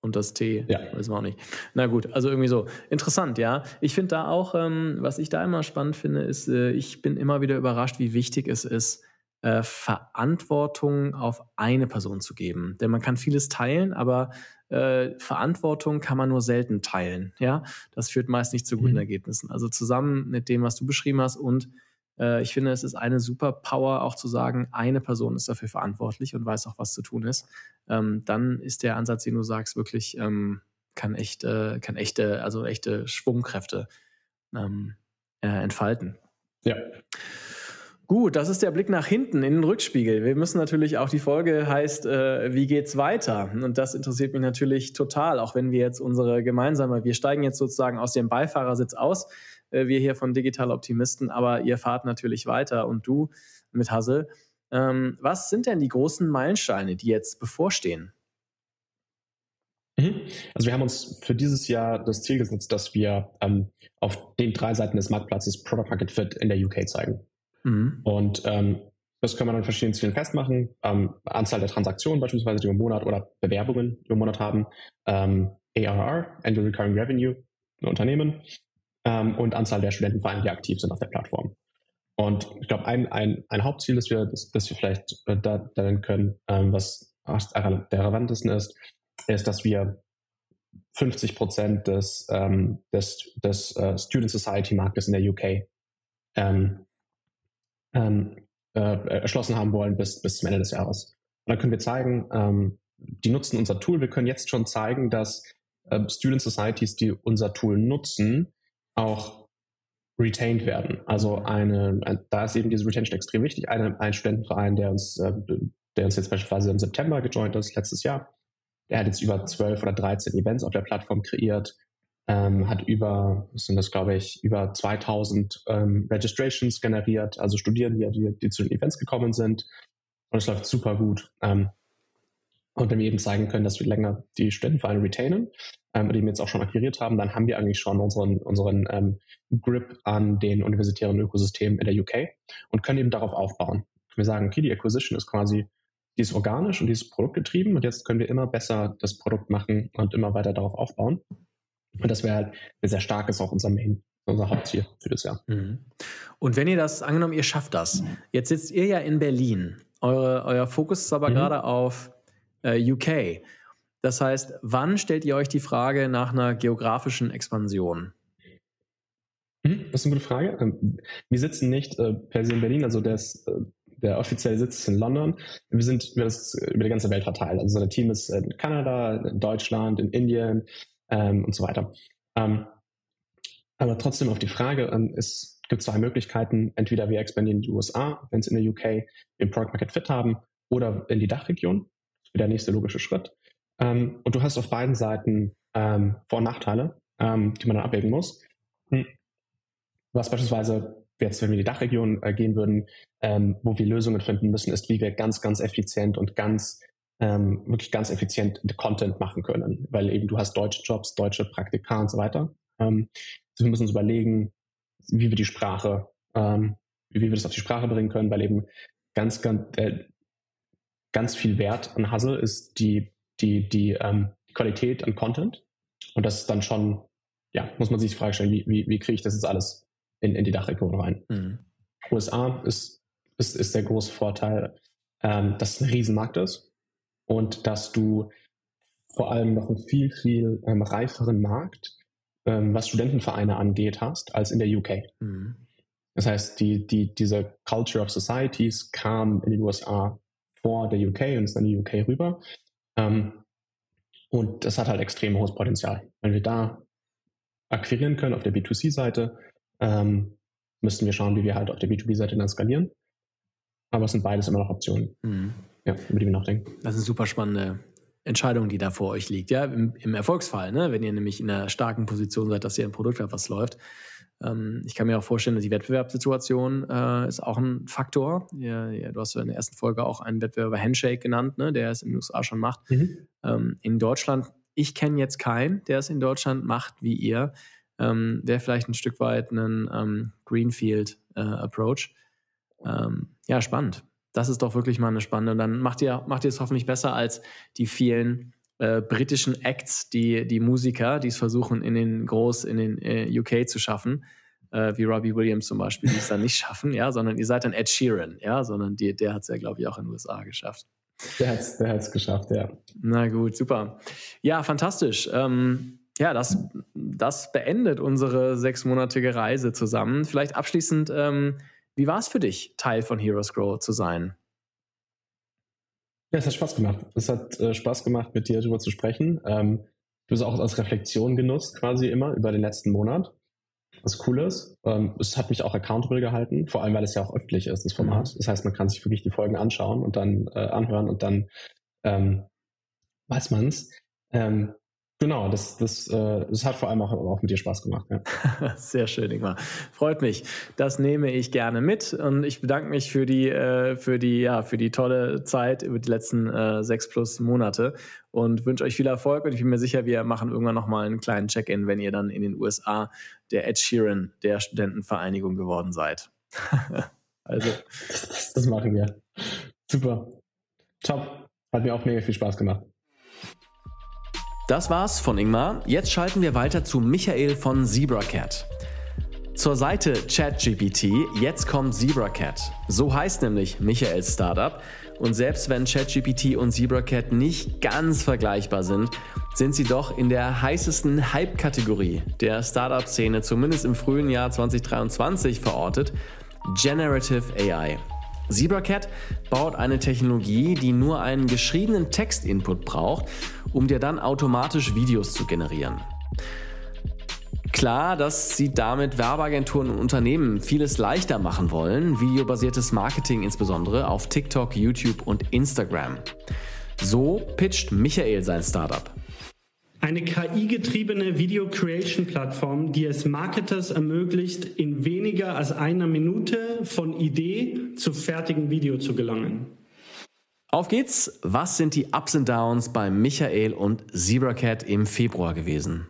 und das T, ja. wissen wir auch nicht. Na gut, also irgendwie so. Interessant, ja. Ich finde da auch, ähm, was ich da immer spannend finde, ist, äh, ich bin immer wieder überrascht, wie wichtig es ist, äh, Verantwortung auf eine Person zu geben. Denn man kann vieles teilen, aber äh, Verantwortung kann man nur selten teilen. Ja, das führt meist nicht zu guten mhm. Ergebnissen. Also zusammen mit dem, was du beschrieben hast und äh, ich finde, es ist eine super Power, auch zu sagen, eine Person ist dafür verantwortlich und weiß auch, was zu tun ist. Ähm, dann ist der Ansatz, den du sagst, wirklich ähm, kann echt, äh, kann echte, also echte Schwungkräfte ähm, äh, entfalten. Ja. Gut, das ist der Blick nach hinten in den Rückspiegel. Wir müssen natürlich auch, die Folge heißt, äh, wie geht's weiter? Und das interessiert mich natürlich total, auch wenn wir jetzt unsere gemeinsame, wir steigen jetzt sozusagen aus dem Beifahrersitz aus äh, wir hier von Digital Optimisten, aber ihr fahrt natürlich weiter und du mit Hassel. Ähm, was sind denn die großen Meilensteine, die jetzt bevorstehen? Mhm. Also wir haben uns für dieses Jahr das Ziel gesetzt, dass wir ähm, auf den drei Seiten des Marktplatzes Product Market Fit in der UK zeigen. Mhm. Und ähm, das kann man an verschiedenen Zielen festmachen. Ähm, Anzahl der Transaktionen beispielsweise, die wir im Monat oder Bewerbungen, die wir im Monat haben. Ähm, ARR, Annual Recurring Revenue, ein Unternehmen. Ähm, und Anzahl der Studentenvereine, die aktiv sind auf der Plattform. Und ich glaube, ein, ein, ein Hauptziel, das wir, das, das wir vielleicht äh, da, da nennen können, ähm, was der relevantesten ist, ist, dass wir 50 Prozent des, ähm, des, des uh, Student Society Marktes in der UK ähm, ähm, äh, erschlossen haben wollen bis, bis zum Ende des Jahres. Und dann können wir zeigen, ähm, die nutzen unser Tool. Wir können jetzt schon zeigen, dass äh, Student Societies, die unser Tool nutzen, auch retained werden. Also eine, ein, da ist eben diese Retention extrem wichtig. Eine, ein Studentenverein, der uns, äh, der uns jetzt beispielsweise im September gejoint ist, letztes Jahr, der hat jetzt über 12 oder 13 Events auf der Plattform kreiert, ähm, hat über, sind das glaube ich, über 2000 ähm, Registrations generiert, also Studierende, die, die zu den Events gekommen sind. Und es läuft super gut. Ähm, und wenn wir eben zeigen können, dass wir länger die Studentenvereine retainen, ähm, die wir jetzt auch schon akquiriert haben, dann haben wir eigentlich schon unseren, unseren ähm, Grip an den universitären Ökosystemen in der UK und können eben darauf aufbauen. Wir sagen, okay, die Acquisition ist quasi, die ist organisch und die ist produktgetrieben und jetzt können wir immer besser das Produkt machen und immer weiter darauf aufbauen. Und das wäre halt sehr stark ist auch unser Main, unser Hauptziel für das Jahr. Mhm. Und wenn ihr das, angenommen, ihr schafft das, jetzt sitzt ihr ja in Berlin. Eure, euer Fokus ist aber mhm. gerade auf äh, UK. Das heißt, wann stellt ihr euch die Frage nach einer geografischen Expansion? Hm, das ist eine gute Frage. Ähm, wir sitzen nicht äh, per se in Berlin, also das, äh, der offizielle Sitz ist in London. Wir sind über, das, über die ganze Welt verteilt. Also unser Team ist in Kanada, in Deutschland, in Indien ähm, und so weiter. Ähm, aber trotzdem auf die Frage, ähm, es gibt zwei Möglichkeiten. Entweder wir expandieren in die USA, wenn es in der UK den Product Market Fit haben, oder in die Dachregion der nächste logische Schritt. Ähm, und du hast auf beiden Seiten ähm, Vor- und Nachteile, ähm, die man dann abwägen muss. Hm. Was beispielsweise jetzt, wenn wir in die Dachregion äh, gehen würden, ähm, wo wir Lösungen finden müssen, ist, wie wir ganz, ganz effizient und ganz, ähm, wirklich ganz effizient Content machen können. Weil eben du hast deutsche Jobs, deutsche Praktika und so weiter. Ähm, also wir müssen uns überlegen, wie wir die Sprache, ähm, wie wir das auf die Sprache bringen können, weil eben ganz, ganz, äh, ganz viel Wert an Hustle ist die, die, die ähm, Qualität an Content. Und das ist dann schon, ja, muss man sich die Frage stellen, wie, wie, wie kriege ich das jetzt alles in, in die Dachregion rein? Mhm. USA ist, ist, ist der große Vorteil, ähm, dass es ein Riesenmarkt ist und dass du vor allem noch einen viel, viel ähm, reiferen Markt, ähm, was Studentenvereine angeht, hast, als in der UK. Mhm. Das heißt, die, die, diese Culture of Societies kam in den USA vor der UK und ist dann die UK rüber. Ähm, und das hat halt extrem hohes Potenzial. Wenn wir da akquirieren können auf der B2C-Seite, ähm, müssten wir schauen, wie wir halt auf der B2B-Seite dann skalieren. Aber es sind beides immer noch Optionen, mhm. Ja, über die wir nachdenken. Das ist eine super spannende Entscheidung, die da vor euch liegt. Ja, im, im Erfolgsfall, ne? wenn ihr nämlich in einer starken Position seid, dass ihr ein Produkt habt, was läuft, ähm, ich kann mir auch vorstellen, dass die Wettbewerbssituation äh, ist auch ein Faktor. Ja, ja, du hast ja in der ersten Folge auch einen Wettbewerber Handshake genannt, ne, der es in den USA schon macht. Mhm. Ähm, in Deutschland, ich kenne jetzt keinen, der es in Deutschland macht wie ihr. Ähm, Wäre vielleicht ein Stück weit ein ähm, Greenfield-Approach. Äh, ähm, ja, spannend. Das ist doch wirklich mal eine spannende. Und dann macht ihr, macht ihr es hoffentlich besser als die vielen äh, britischen Acts, die, die Musiker, die es versuchen, in den groß in den äh, UK zu schaffen, äh, wie Robbie Williams zum Beispiel, die es dann nicht (laughs) schaffen, ja, sondern ihr seid dann Ed Sheeran, ja, sondern die, der hat es ja, glaube ich, auch in den USA geschafft. Der hat es der hat's geschafft, ja. Na gut, super. Ja, fantastisch. Ähm, ja, das, das beendet unsere sechsmonatige Reise zusammen. Vielleicht abschließend, ähm, wie war es für dich, Teil von Heroes Grow zu sein? Ja, es hat Spaß gemacht. Es hat äh, Spaß gemacht, mit dir darüber zu sprechen. Ähm, du hast auch als Reflexion genutzt, quasi immer über den letzten Monat. Was cool ist. Ähm, es hat mich auch accountable gehalten, vor allem weil es ja auch öffentlich ist, das Format. Mhm. Das heißt, man kann sich wirklich die Folgen anschauen und dann äh, anhören und dann ähm, weiß man's. Ähm, Genau, das, das, äh, das hat vor allem auch, auch mit dir Spaß gemacht. Ja. (laughs) Sehr schön, Ingmar. Freut mich. Das nehme ich gerne mit und ich bedanke mich für die, äh, für die, ja, für die tolle Zeit über die letzten äh, sechs plus Monate und wünsche euch viel Erfolg und ich bin mir sicher, wir machen irgendwann nochmal einen kleinen Check-in, wenn ihr dann in den USA der Ed Sheeran der Studentenvereinigung geworden seid. (laughs) also. Das, das machen wir. Super. Top. Hat mir auch mega viel Spaß gemacht. Das war's von Ingmar. Jetzt schalten wir weiter zu Michael von ZebraCat. Zur Seite ChatGPT, jetzt kommt ZebraCat. So heißt nämlich Michaels Startup. Und selbst wenn ChatGPT und ZebraCat nicht ganz vergleichbar sind, sind sie doch in der heißesten Hype-Kategorie der Startup-Szene, zumindest im frühen Jahr 2023 verortet, Generative AI. ZebraCat baut eine Technologie, die nur einen geschriebenen Textinput braucht, um dir dann automatisch Videos zu generieren. Klar, dass sie damit Werbeagenturen und Unternehmen vieles leichter machen wollen, videobasiertes Marketing insbesondere auf TikTok, YouTube und Instagram. So pitcht Michael sein Startup. Eine KI-getriebene Video Creation Plattform, die es Marketers ermöglicht, in weniger als einer Minute von Idee zu fertigem Video zu gelangen. Auf geht's. Was sind die Ups und Downs bei Michael und ZebraCat im Februar gewesen?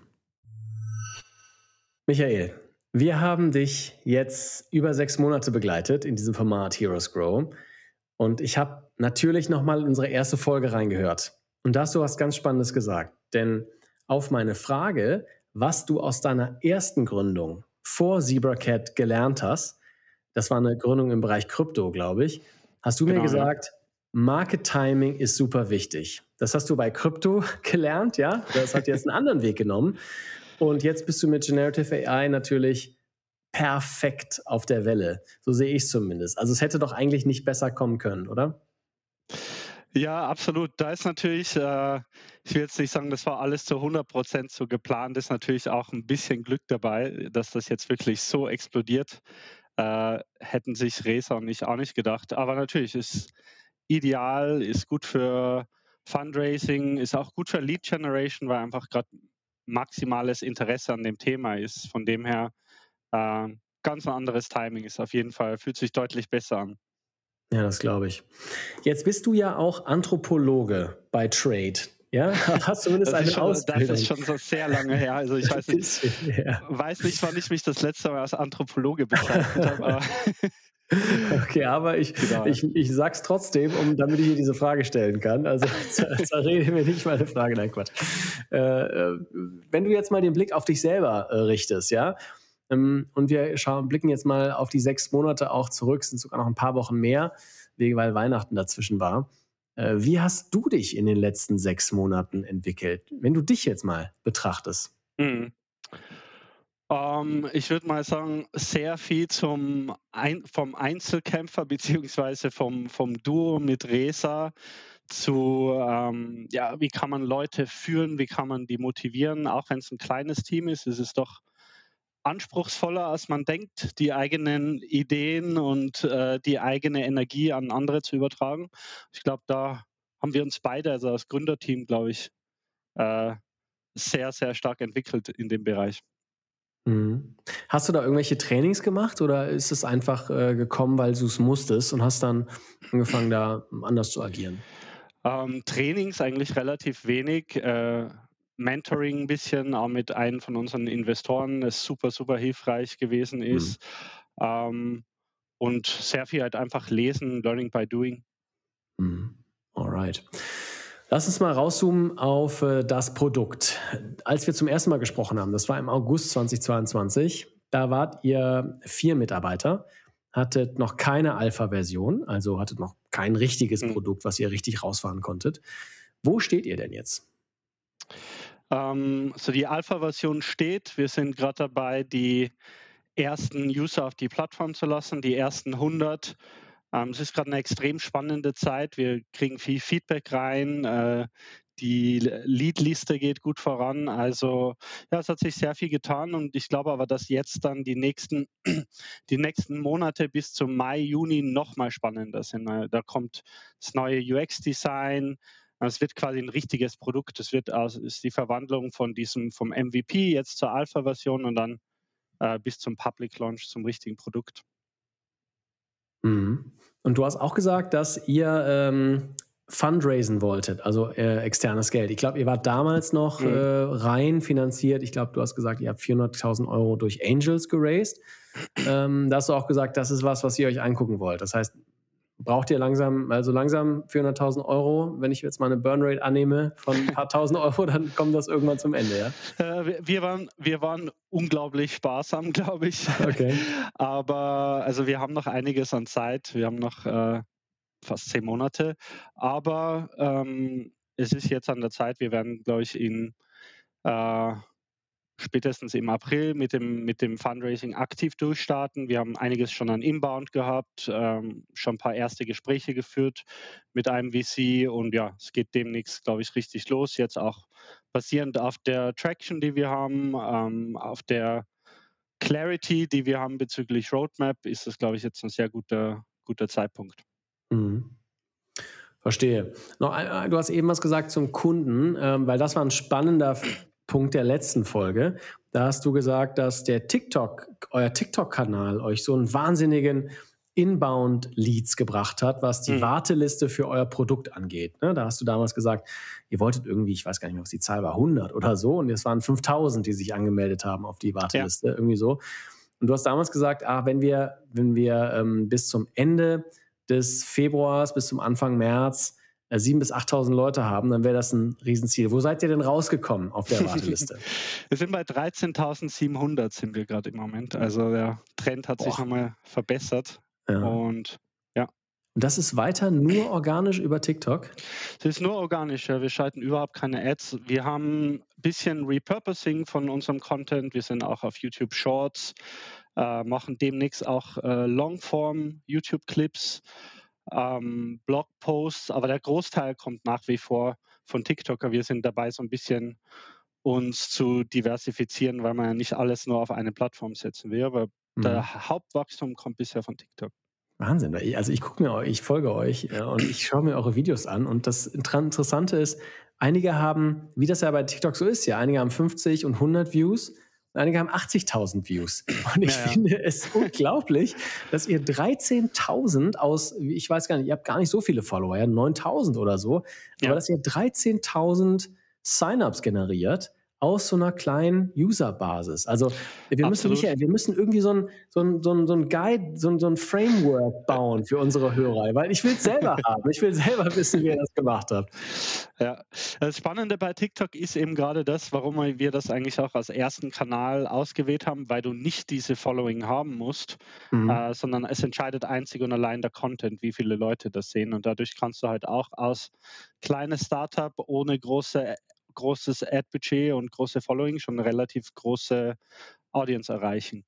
Michael, wir haben dich jetzt über sechs Monate begleitet in diesem Format Heroes Grow. Und ich habe natürlich nochmal in unsere erste Folge reingehört. Und da hast du was ganz Spannendes gesagt. Denn auf meine Frage, was du aus deiner ersten Gründung vor ZebraCat gelernt hast, das war eine Gründung im Bereich Krypto, glaube ich, hast du genau, mir gesagt, ja. Market Timing ist super wichtig. Das hast du bei Krypto (laughs) gelernt, ja? Das hat jetzt einen anderen Weg genommen. Und jetzt bist du mit Generative AI natürlich perfekt auf der Welle. So sehe ich es zumindest. Also es hätte doch eigentlich nicht besser kommen können, oder? Ja, absolut. Da ist natürlich, äh, ich will jetzt nicht sagen, das war alles zu 100 Prozent so geplant, ist natürlich auch ein bisschen Glück dabei, dass das jetzt wirklich so explodiert. Äh, hätten sich Resa und ich auch nicht gedacht. Aber natürlich ist ideal, ist gut für Fundraising, ist auch gut für Lead Generation, weil einfach gerade maximales Interesse an dem Thema ist. Von dem her äh, ganz ein anderes Timing ist auf jeden Fall, fühlt sich deutlich besser an. Ja, das glaube ich. Jetzt bist du ja auch Anthropologe bei Trade. Ja, hast zumindest (laughs) das eine schon, Ausbildung. Das ist schon so sehr lange her. Also ich weiß (laughs) nicht, ja. weiß nicht, wann ich mich das letzte Mal als Anthropologe bezeichnet habe. (laughs) (laughs) Okay, aber ich, genau. ich, ich sag's trotzdem, um, damit ich hier diese Frage stellen kann. Also (laughs) zerrede mir nicht meine Frage, nein, Quatsch. Äh, äh, wenn du jetzt mal den Blick auf dich selber äh, richtest, ja, ähm, und wir schauen, blicken jetzt mal auf die sechs Monate auch zurück, sind sogar noch ein paar Wochen mehr, weil Weihnachten dazwischen war. Äh, wie hast du dich in den letzten sechs Monaten entwickelt, wenn du dich jetzt mal betrachtest? Mhm. Ähm, ich würde mal sagen, sehr viel zum Ein vom Einzelkämpfer beziehungsweise vom, vom Duo mit Resa zu, ähm, ja, wie kann man Leute führen, wie kann man die motivieren, auch wenn es ein kleines Team ist, ist es doch anspruchsvoller, als man denkt, die eigenen Ideen und äh, die eigene Energie an andere zu übertragen. Ich glaube, da haben wir uns beide, also als Gründerteam, glaube ich, äh, sehr, sehr stark entwickelt in dem Bereich. Mhm. Hast du da irgendwelche Trainings gemacht oder ist es einfach äh, gekommen, weil du es musstest und hast dann angefangen, da anders zu agieren? Ähm, Trainings eigentlich relativ wenig. Äh, Mentoring ein bisschen, auch mit einem von unseren Investoren, das super, super hilfreich gewesen mhm. ist. Mhm. Ähm, und sehr viel halt einfach lesen, Learning by Doing. Mhm. Alright. Lass uns mal rauszoomen auf äh, das Produkt. Als wir zum ersten Mal gesprochen haben, das war im August 2022, da wart ihr vier Mitarbeiter, hattet noch keine Alpha-Version, also hattet noch kein richtiges mhm. Produkt, was ihr richtig rausfahren konntet. Wo steht ihr denn jetzt? Ähm, so die Alpha-Version steht. Wir sind gerade dabei, die ersten User auf die Plattform zu lassen, die ersten 100 ähm, es ist gerade eine extrem spannende Zeit. Wir kriegen viel Feedback rein. Äh, die Leadliste geht gut voran. Also ja, es hat sich sehr viel getan und ich glaube aber, dass jetzt dann die nächsten, die nächsten Monate bis zum Mai, Juni noch mal spannender sind. Da kommt das neue UX-Design, Es wird quasi ein richtiges Produkt. Es wird also ist die Verwandlung von diesem vom MVP jetzt zur Alpha-Version und dann äh, bis zum Public Launch zum richtigen Produkt. Mhm. Und du hast auch gesagt, dass ihr ähm, fundraisen wolltet, also äh, externes Geld. Ich glaube, ihr wart damals noch mhm. äh, rein finanziert. Ich glaube, du hast gesagt, ihr habt 400.000 Euro durch Angels geraced. Ähm, da hast du auch gesagt, das ist was, was ihr euch angucken wollt. Das heißt, braucht ihr langsam, also langsam 400.000 Euro. Wenn ich jetzt mal eine Burnrate annehme von ein paar (laughs) tausend Euro, dann kommt das irgendwann zum Ende, ja? Äh, wir, waren, wir waren unglaublich sparsam, (laughs) glaube ich. Okay. Aber also wir haben noch einiges an Zeit. Wir haben noch äh, fast zehn Monate. Aber ähm, es ist jetzt an der Zeit. Wir werden, glaube ich, in äh, spätestens im April mit dem, mit dem Fundraising aktiv durchstarten. Wir haben einiges schon an Inbound gehabt, ähm, schon ein paar erste Gespräche geführt mit einem VC und ja, es geht demnächst, glaube ich, richtig los. Jetzt auch basierend auf der Traction, die wir haben, ähm, auf der Clarity, die wir haben bezüglich Roadmap, ist das, glaube ich, jetzt ein sehr guter, guter Zeitpunkt. Mhm. Verstehe. Noch, du hast eben was gesagt zum Kunden, ähm, weil das war ein spannender Punkt der letzten Folge. Da hast du gesagt, dass der TikTok, euer TikTok-Kanal euch so einen wahnsinnigen Inbound-Leads gebracht hat, was die mhm. Warteliste für euer Produkt angeht. Ne? Da hast du damals gesagt, ihr wolltet irgendwie, ich weiß gar nicht mehr, was die Zahl war, 100 oder so, und es waren 5000, die sich angemeldet haben auf die Warteliste, ja. irgendwie so. Und du hast damals gesagt, ah, wenn wir, wenn wir ähm, bis zum Ende des Februars, bis zum Anfang März 7.000 äh, bis 8.000 Leute haben, dann wäre das ein Riesenziel. Wo seid ihr denn rausgekommen auf der Warteliste? (laughs) wir sind bei 13.700 sind wir gerade im Moment. Also der Trend hat Boah. sich nochmal verbessert. Ja. Und ja. Und das ist weiter nur organisch über TikTok? Es ist nur organisch, ja. Wir schalten überhaupt keine Ads. Wir haben ein bisschen Repurposing von unserem Content. Wir sind auch auf YouTube Shorts, äh, machen demnächst auch äh, Longform YouTube-Clips ähm, Blogposts, aber der Großteil kommt nach wie vor von TikToker. Wir sind dabei, so ein bisschen uns zu diversifizieren, weil man ja nicht alles nur auf eine Plattform setzen will. Aber mhm. der Hauptwachstum kommt bisher von TikTok. Wahnsinn. Also ich gucke mir euch, ich folge euch ja, und ich schaue mir eure Videos an. Und das Interessante ist, einige haben, wie das ja bei TikTok so ist, ja, einige haben 50 und 100 Views einige haben 80.000 Views. Und ich ja, ja. finde es unglaublich, dass ihr 13.000 aus, ich weiß gar nicht, ihr habt gar nicht so viele Follower, ja, 9.000 oder so, aber dass ihr 13.000 Sign-ups generiert aus so einer kleinen User-Basis. Also wir müssen, Michael, wir müssen irgendwie so ein, so ein, so ein, so ein Guide, so ein, so ein Framework bauen für unsere Hörer, weil ich will es selber haben. Ich will selber wissen, wie ihr das gemacht habt. Ja, das Spannende bei TikTok ist eben gerade das, warum wir das eigentlich auch als ersten Kanal ausgewählt haben, weil du nicht diese Following haben musst, mhm. äh, sondern es entscheidet einzig und allein der Content, wie viele Leute das sehen. Und dadurch kannst du halt auch als kleines Startup ohne große großes Ad-Budget und große Following schon eine relativ große Audience erreichen.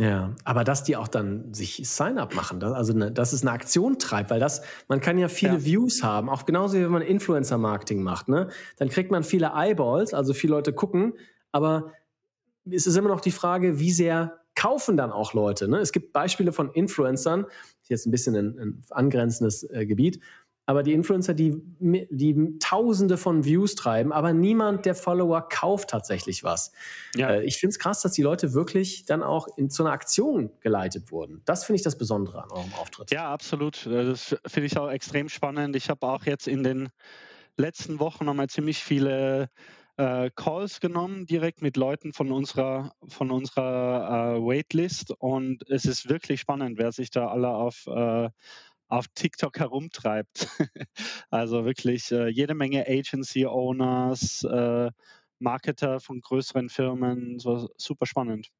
Ja, aber dass die auch dann sich Sign-up machen, also ne, dass es eine Aktion treibt, weil das, man kann ja viele ja. Views haben, auch genauso wie wenn man Influencer-Marketing macht, ne? Dann kriegt man viele Eyeballs, also viele Leute gucken, aber es ist immer noch die Frage, wie sehr kaufen dann auch Leute. Ne? Es gibt Beispiele von Influencern, jetzt ein bisschen ein, ein angrenzendes äh, Gebiet, aber die Influencer, die, die Tausende von Views treiben, aber niemand der Follower kauft tatsächlich was. Ja. Äh, ich finde es krass, dass die Leute wirklich dann auch in, zu einer Aktion geleitet wurden. Das finde ich das Besondere an eurem Auftritt. Ja, absolut. Äh, das finde ich auch extrem spannend. Ich habe auch jetzt in den letzten Wochen nochmal ziemlich viele äh, Calls genommen, direkt mit Leuten von unserer, von unserer äh, Waitlist. Und es ist wirklich spannend, wer sich da alle auf äh, auf TikTok herumtreibt. (laughs) also wirklich äh, jede Menge Agency-Owners, äh, Marketer von größeren Firmen, so super spannend.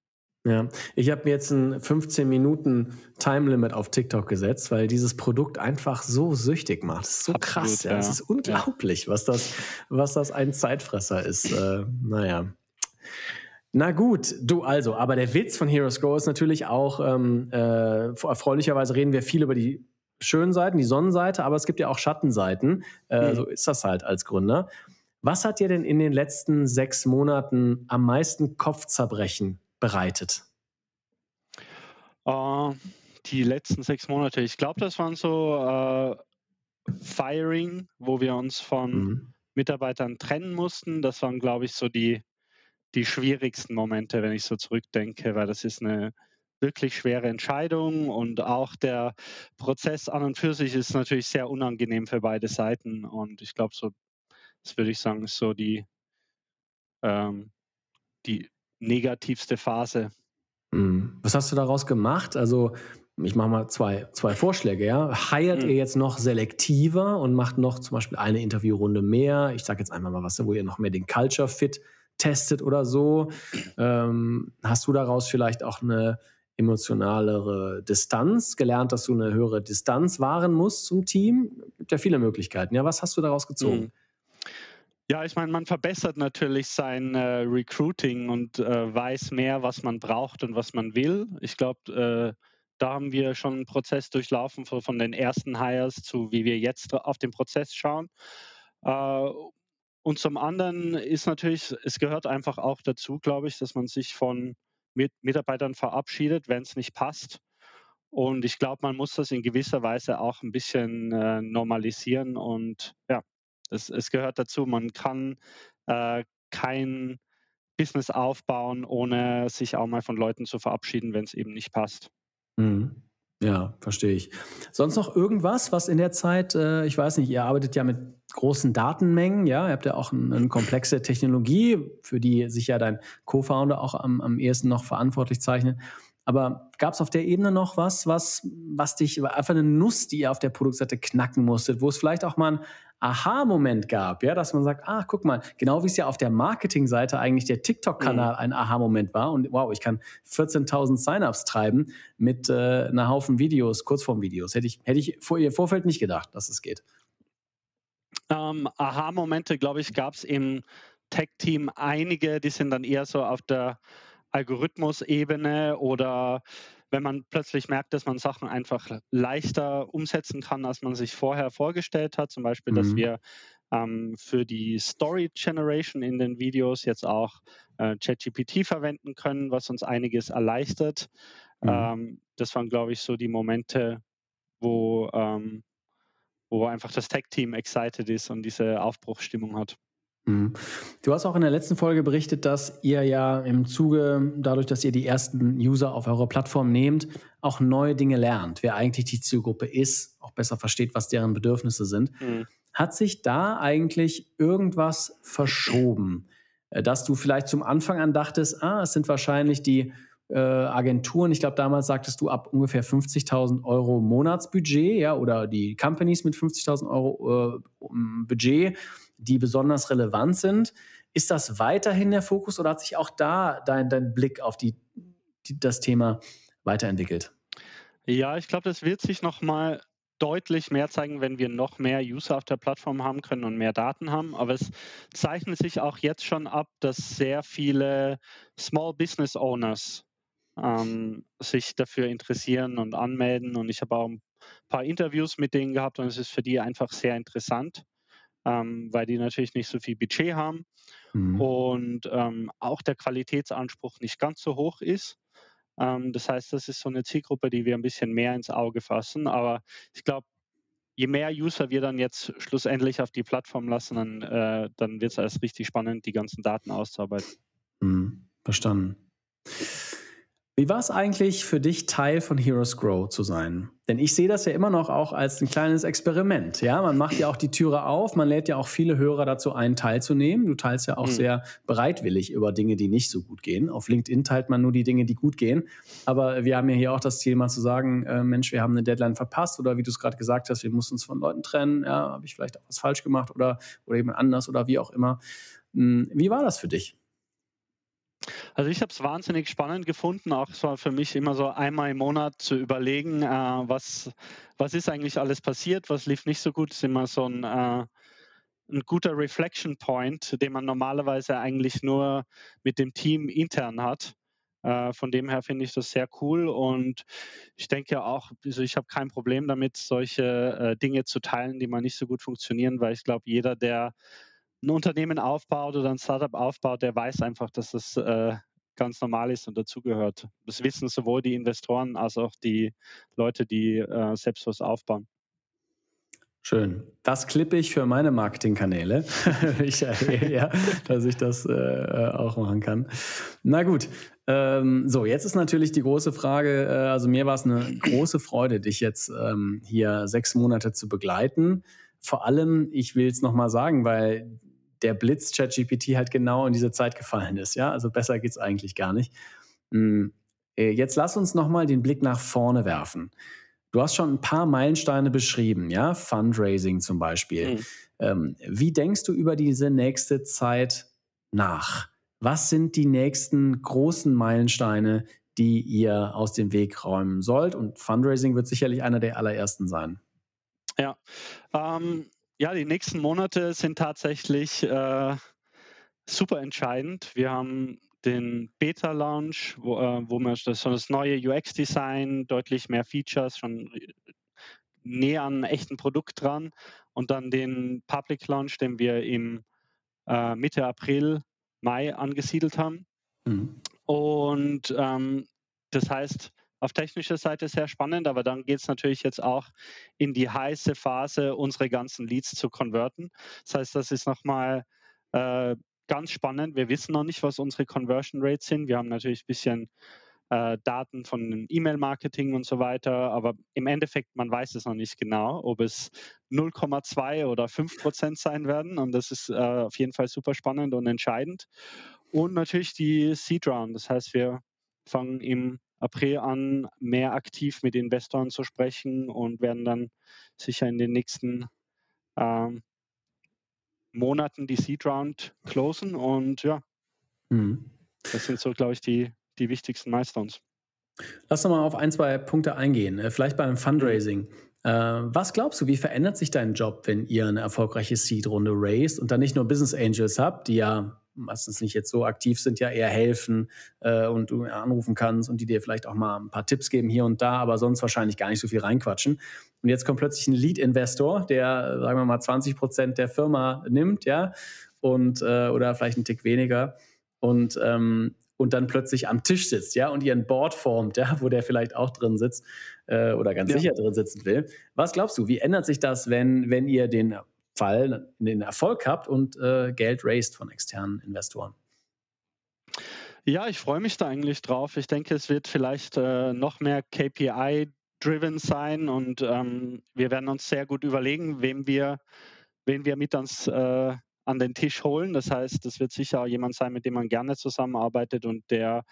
Ja, ich habe mir jetzt ein 15 Minuten Time Limit auf TikTok gesetzt, weil dieses Produkt einfach so süchtig macht. Das ist so Absolut, krass, ja. Es ist unglaublich, ja. was das, was das ein Zeitfresser ist. Äh, naja. Na gut, du also, aber der Witz von Heroes Go ist natürlich auch, ähm, äh, erfreulicherweise reden wir viel über die schönen Seiten, die Sonnenseite, aber es gibt ja auch Schattenseiten. Äh, mhm. So ist das halt als Gründer. Was hat dir denn in den letzten sechs Monaten am meisten Kopfzerbrechen bereitet? Uh, die letzten sechs Monate. Ich glaube, das waren so uh, Firing, wo wir uns von mhm. Mitarbeitern trennen mussten. Das waren, glaube ich, so die, die schwierigsten Momente, wenn ich so zurückdenke, weil das ist eine wirklich schwere Entscheidung und auch der Prozess an und für sich ist natürlich sehr unangenehm für beide Seiten und ich glaube, so, das würde ich sagen, ist so die, ähm, die negativste Phase. Mhm. Was hast du daraus gemacht? Also ich mache mal zwei, zwei Vorschläge, ja. Heiert mhm. ihr jetzt noch selektiver und macht noch zum Beispiel eine Interviewrunde mehr? Ich sage jetzt einfach mal was, wo ihr noch mehr den Culture Fit testet oder so. Ähm, hast du daraus vielleicht auch eine emotionalere Distanz, gelernt, dass du eine höhere Distanz wahren musst zum Team? Gibt ja viele Möglichkeiten. Ja, was hast du daraus gezogen? Mhm. Ja, ich meine, man verbessert natürlich sein äh, Recruiting und äh, weiß mehr, was man braucht und was man will. Ich glaube, äh, da haben wir schon einen Prozess durchlaufen von, von, den ersten Hires zu, wie wir jetzt auf den Prozess schauen. Äh, und zum anderen ist natürlich, es gehört einfach auch dazu, glaube ich, dass man sich von mit Mitarbeitern verabschiedet, wenn es nicht passt. Und ich glaube, man muss das in gewisser Weise auch ein bisschen äh, normalisieren und ja, es, es gehört dazu. Man kann äh, kein Business aufbauen, ohne sich auch mal von Leuten zu verabschieden, wenn es eben nicht passt. Mhm. Ja, verstehe ich. Sonst noch irgendwas, was in der Zeit, äh, ich weiß nicht, ihr arbeitet ja mit großen Datenmengen, ja, ihr habt ja auch eine, eine komplexe Technologie, für die sich ja dein Co-Founder auch am, am ehesten noch verantwortlich zeichnet. Aber gab es auf der Ebene noch was, was, was dich, einfach eine Nuss, die ihr auf der Produktseite knacken musstet, wo es vielleicht auch mal ein Aha-Moment gab, ja, dass man sagt, ah, guck mal, genau wie es ja auf der Marketingseite eigentlich der TikTok-Kanal mhm. ein Aha-Moment war und wow, ich kann 14.000 Sign-ups treiben mit äh, einer Haufen Videos, Kurzform-Videos. Hätte ich, hätte ich vor ihr Vorfeld nicht gedacht, dass es geht. Ähm, Aha-Momente, glaube ich, gab es im Tech-Team einige, die sind dann eher so auf der Algorithmus-Ebene oder wenn man plötzlich merkt, dass man Sachen einfach leichter umsetzen kann, als man sich vorher vorgestellt hat. Zum Beispiel, mhm. dass wir ähm, für die Story Generation in den Videos jetzt auch äh, ChatGPT verwenden können, was uns einiges erleichtert. Mhm. Ähm, das waren, glaube ich, so die Momente, wo, ähm, wo einfach das Tech-Team excited ist und diese Aufbruchsstimmung hat. Mhm. Du hast auch in der letzten Folge berichtet, dass ihr ja im Zuge, dadurch, dass ihr die ersten User auf eurer Plattform nehmt, auch neue Dinge lernt, wer eigentlich die Zielgruppe ist, auch besser versteht, was deren Bedürfnisse sind. Mhm. Hat sich da eigentlich irgendwas verschoben, äh, dass du vielleicht zum Anfang an dachtest, ah, es sind wahrscheinlich die äh, Agenturen, ich glaube, damals sagtest du ab ungefähr 50.000 Euro Monatsbudget, ja, oder die Companies mit 50.000 Euro äh, Budget die besonders relevant sind. Ist das weiterhin der Fokus oder hat sich auch da dein, dein Blick auf die, die, das Thema weiterentwickelt? Ja, ich glaube, das wird sich nochmal deutlich mehr zeigen, wenn wir noch mehr User auf der Plattform haben können und mehr Daten haben. Aber es zeichnet sich auch jetzt schon ab, dass sehr viele Small Business Owners ähm, sich dafür interessieren und anmelden. Und ich habe auch ein paar Interviews mit denen gehabt und es ist für die einfach sehr interessant ähm, weil die natürlich nicht so viel Budget haben mhm. und ähm, auch der Qualitätsanspruch nicht ganz so hoch ist. Ähm, das heißt, das ist so eine Zielgruppe, die wir ein bisschen mehr ins Auge fassen. Aber ich glaube, je mehr User wir dann jetzt schlussendlich auf die Plattform lassen, dann, äh, dann wird es als richtig spannend, die ganzen Daten auszuarbeiten. Mhm. Verstanden. Wie war es eigentlich für dich, Teil von Heroes Grow zu sein? Denn ich sehe das ja immer noch auch als ein kleines Experiment. Ja, man macht ja auch die Türe auf, man lädt ja auch viele Hörer dazu ein, teilzunehmen. Du teilst ja auch mhm. sehr bereitwillig über Dinge, die nicht so gut gehen. Auf LinkedIn teilt man nur die Dinge, die gut gehen. Aber wir haben ja hier auch das Ziel, mal zu sagen, äh, Mensch, wir haben eine Deadline verpasst oder wie du es gerade gesagt hast, wir mussten uns von Leuten trennen. Ja, habe ich vielleicht auch was falsch gemacht oder, oder jemand anders oder wie auch immer. Hm, wie war das für dich? Also ich habe es wahnsinnig spannend gefunden, auch so für mich immer so einmal im Monat zu überlegen, äh, was, was ist eigentlich alles passiert, was lief nicht so gut, ist immer so ein, äh, ein guter Reflection Point, den man normalerweise eigentlich nur mit dem Team intern hat. Äh, von dem her finde ich das sehr cool und ich denke auch, also ich habe kein Problem damit, solche äh, Dinge zu teilen, die mal nicht so gut funktionieren, weil ich glaube, jeder, der ein Unternehmen aufbaut oder ein Startup aufbaut, der weiß einfach, dass das äh, ganz normal ist und dazugehört. Das wissen sowohl die Investoren als auch die Leute, die äh, selbst was aufbauen. Schön. Das klippe ich für meine Marketingkanäle. (laughs) ich erwähne ja, dass ich das äh, auch machen kann. Na gut. Ähm, so, jetzt ist natürlich die große Frage, äh, also mir war es eine große Freude, dich jetzt ähm, hier sechs Monate zu begleiten. Vor allem, ich will es nochmal sagen, weil der Blitz ChatGPT halt genau in diese Zeit gefallen ist. Ja, also besser geht es eigentlich gar nicht. Hm, äh, jetzt lass uns nochmal den Blick nach vorne werfen. Du hast schon ein paar Meilensteine beschrieben, ja, Fundraising zum Beispiel. Mhm. Wie denkst du über diese nächste Zeit nach? Was sind die nächsten großen Meilensteine, die ihr aus dem Weg räumen sollt? Und Fundraising wird sicherlich einer der allerersten sein. Ja, ähm, ja die nächsten Monate sind tatsächlich äh, super entscheidend. Wir haben den Beta-Launch, wo, äh, wo wir das, so das neue UX-Design, deutlich mehr Features, schon näher an einem echten Produkt dran und dann den Public Launch, den wir im äh, Mitte April, Mai angesiedelt haben. Mhm. Und ähm, das heißt, auf technischer Seite sehr spannend, aber dann geht es natürlich jetzt auch in die heiße Phase, unsere ganzen Leads zu konverten. Das heißt, das ist nochmal äh, ganz spannend. Wir wissen noch nicht, was unsere Conversion Rates sind. Wir haben natürlich ein bisschen äh, Daten von E-Mail-Marketing und so weiter, aber im Endeffekt, man weiß es noch nicht genau, ob es 0,2 oder 5 Prozent sein werden. Und das ist äh, auf jeden Fall super spannend und entscheidend. Und natürlich die Seed Round. Das heißt, wir fangen im April an, mehr aktiv mit Investoren zu sprechen und werden dann sicher in den nächsten ähm, Monaten die Seed Round closen und ja, mhm. das sind so, glaube ich, die, die wichtigsten Milestones. Lass uns mal auf ein, zwei Punkte eingehen. Äh, vielleicht beim Fundraising. Äh, was glaubst du, wie verändert sich dein Job, wenn ihr eine erfolgreiche Seed-Runde raised und dann nicht nur Business Angels habt, die ja meistens nicht jetzt so aktiv sind, ja eher helfen äh, und du anrufen kannst und die dir vielleicht auch mal ein paar Tipps geben hier und da, aber sonst wahrscheinlich gar nicht so viel reinquatschen. Und jetzt kommt plötzlich ein Lead-Investor, der, sagen wir mal, 20 Prozent der Firma nimmt, ja, und äh, oder vielleicht einen Tick weniger und ähm, und dann plötzlich am Tisch sitzt, ja, und ihren Board formt, ja, wo der vielleicht auch drin sitzt äh, oder ganz ja. sicher drin sitzen will. Was glaubst du, wie ändert sich das, wenn, wenn ihr den Fall den Erfolg habt und äh, Geld raised von externen Investoren? Ja, ich freue mich da eigentlich drauf. Ich denke, es wird vielleicht äh, noch mehr KPI-driven sein und ähm, wir werden uns sehr gut überlegen, wem wir, wen wir mit ans äh, an den Tisch holen. Das heißt, das wird sicher jemand sein, mit dem man gerne zusammenarbeitet und der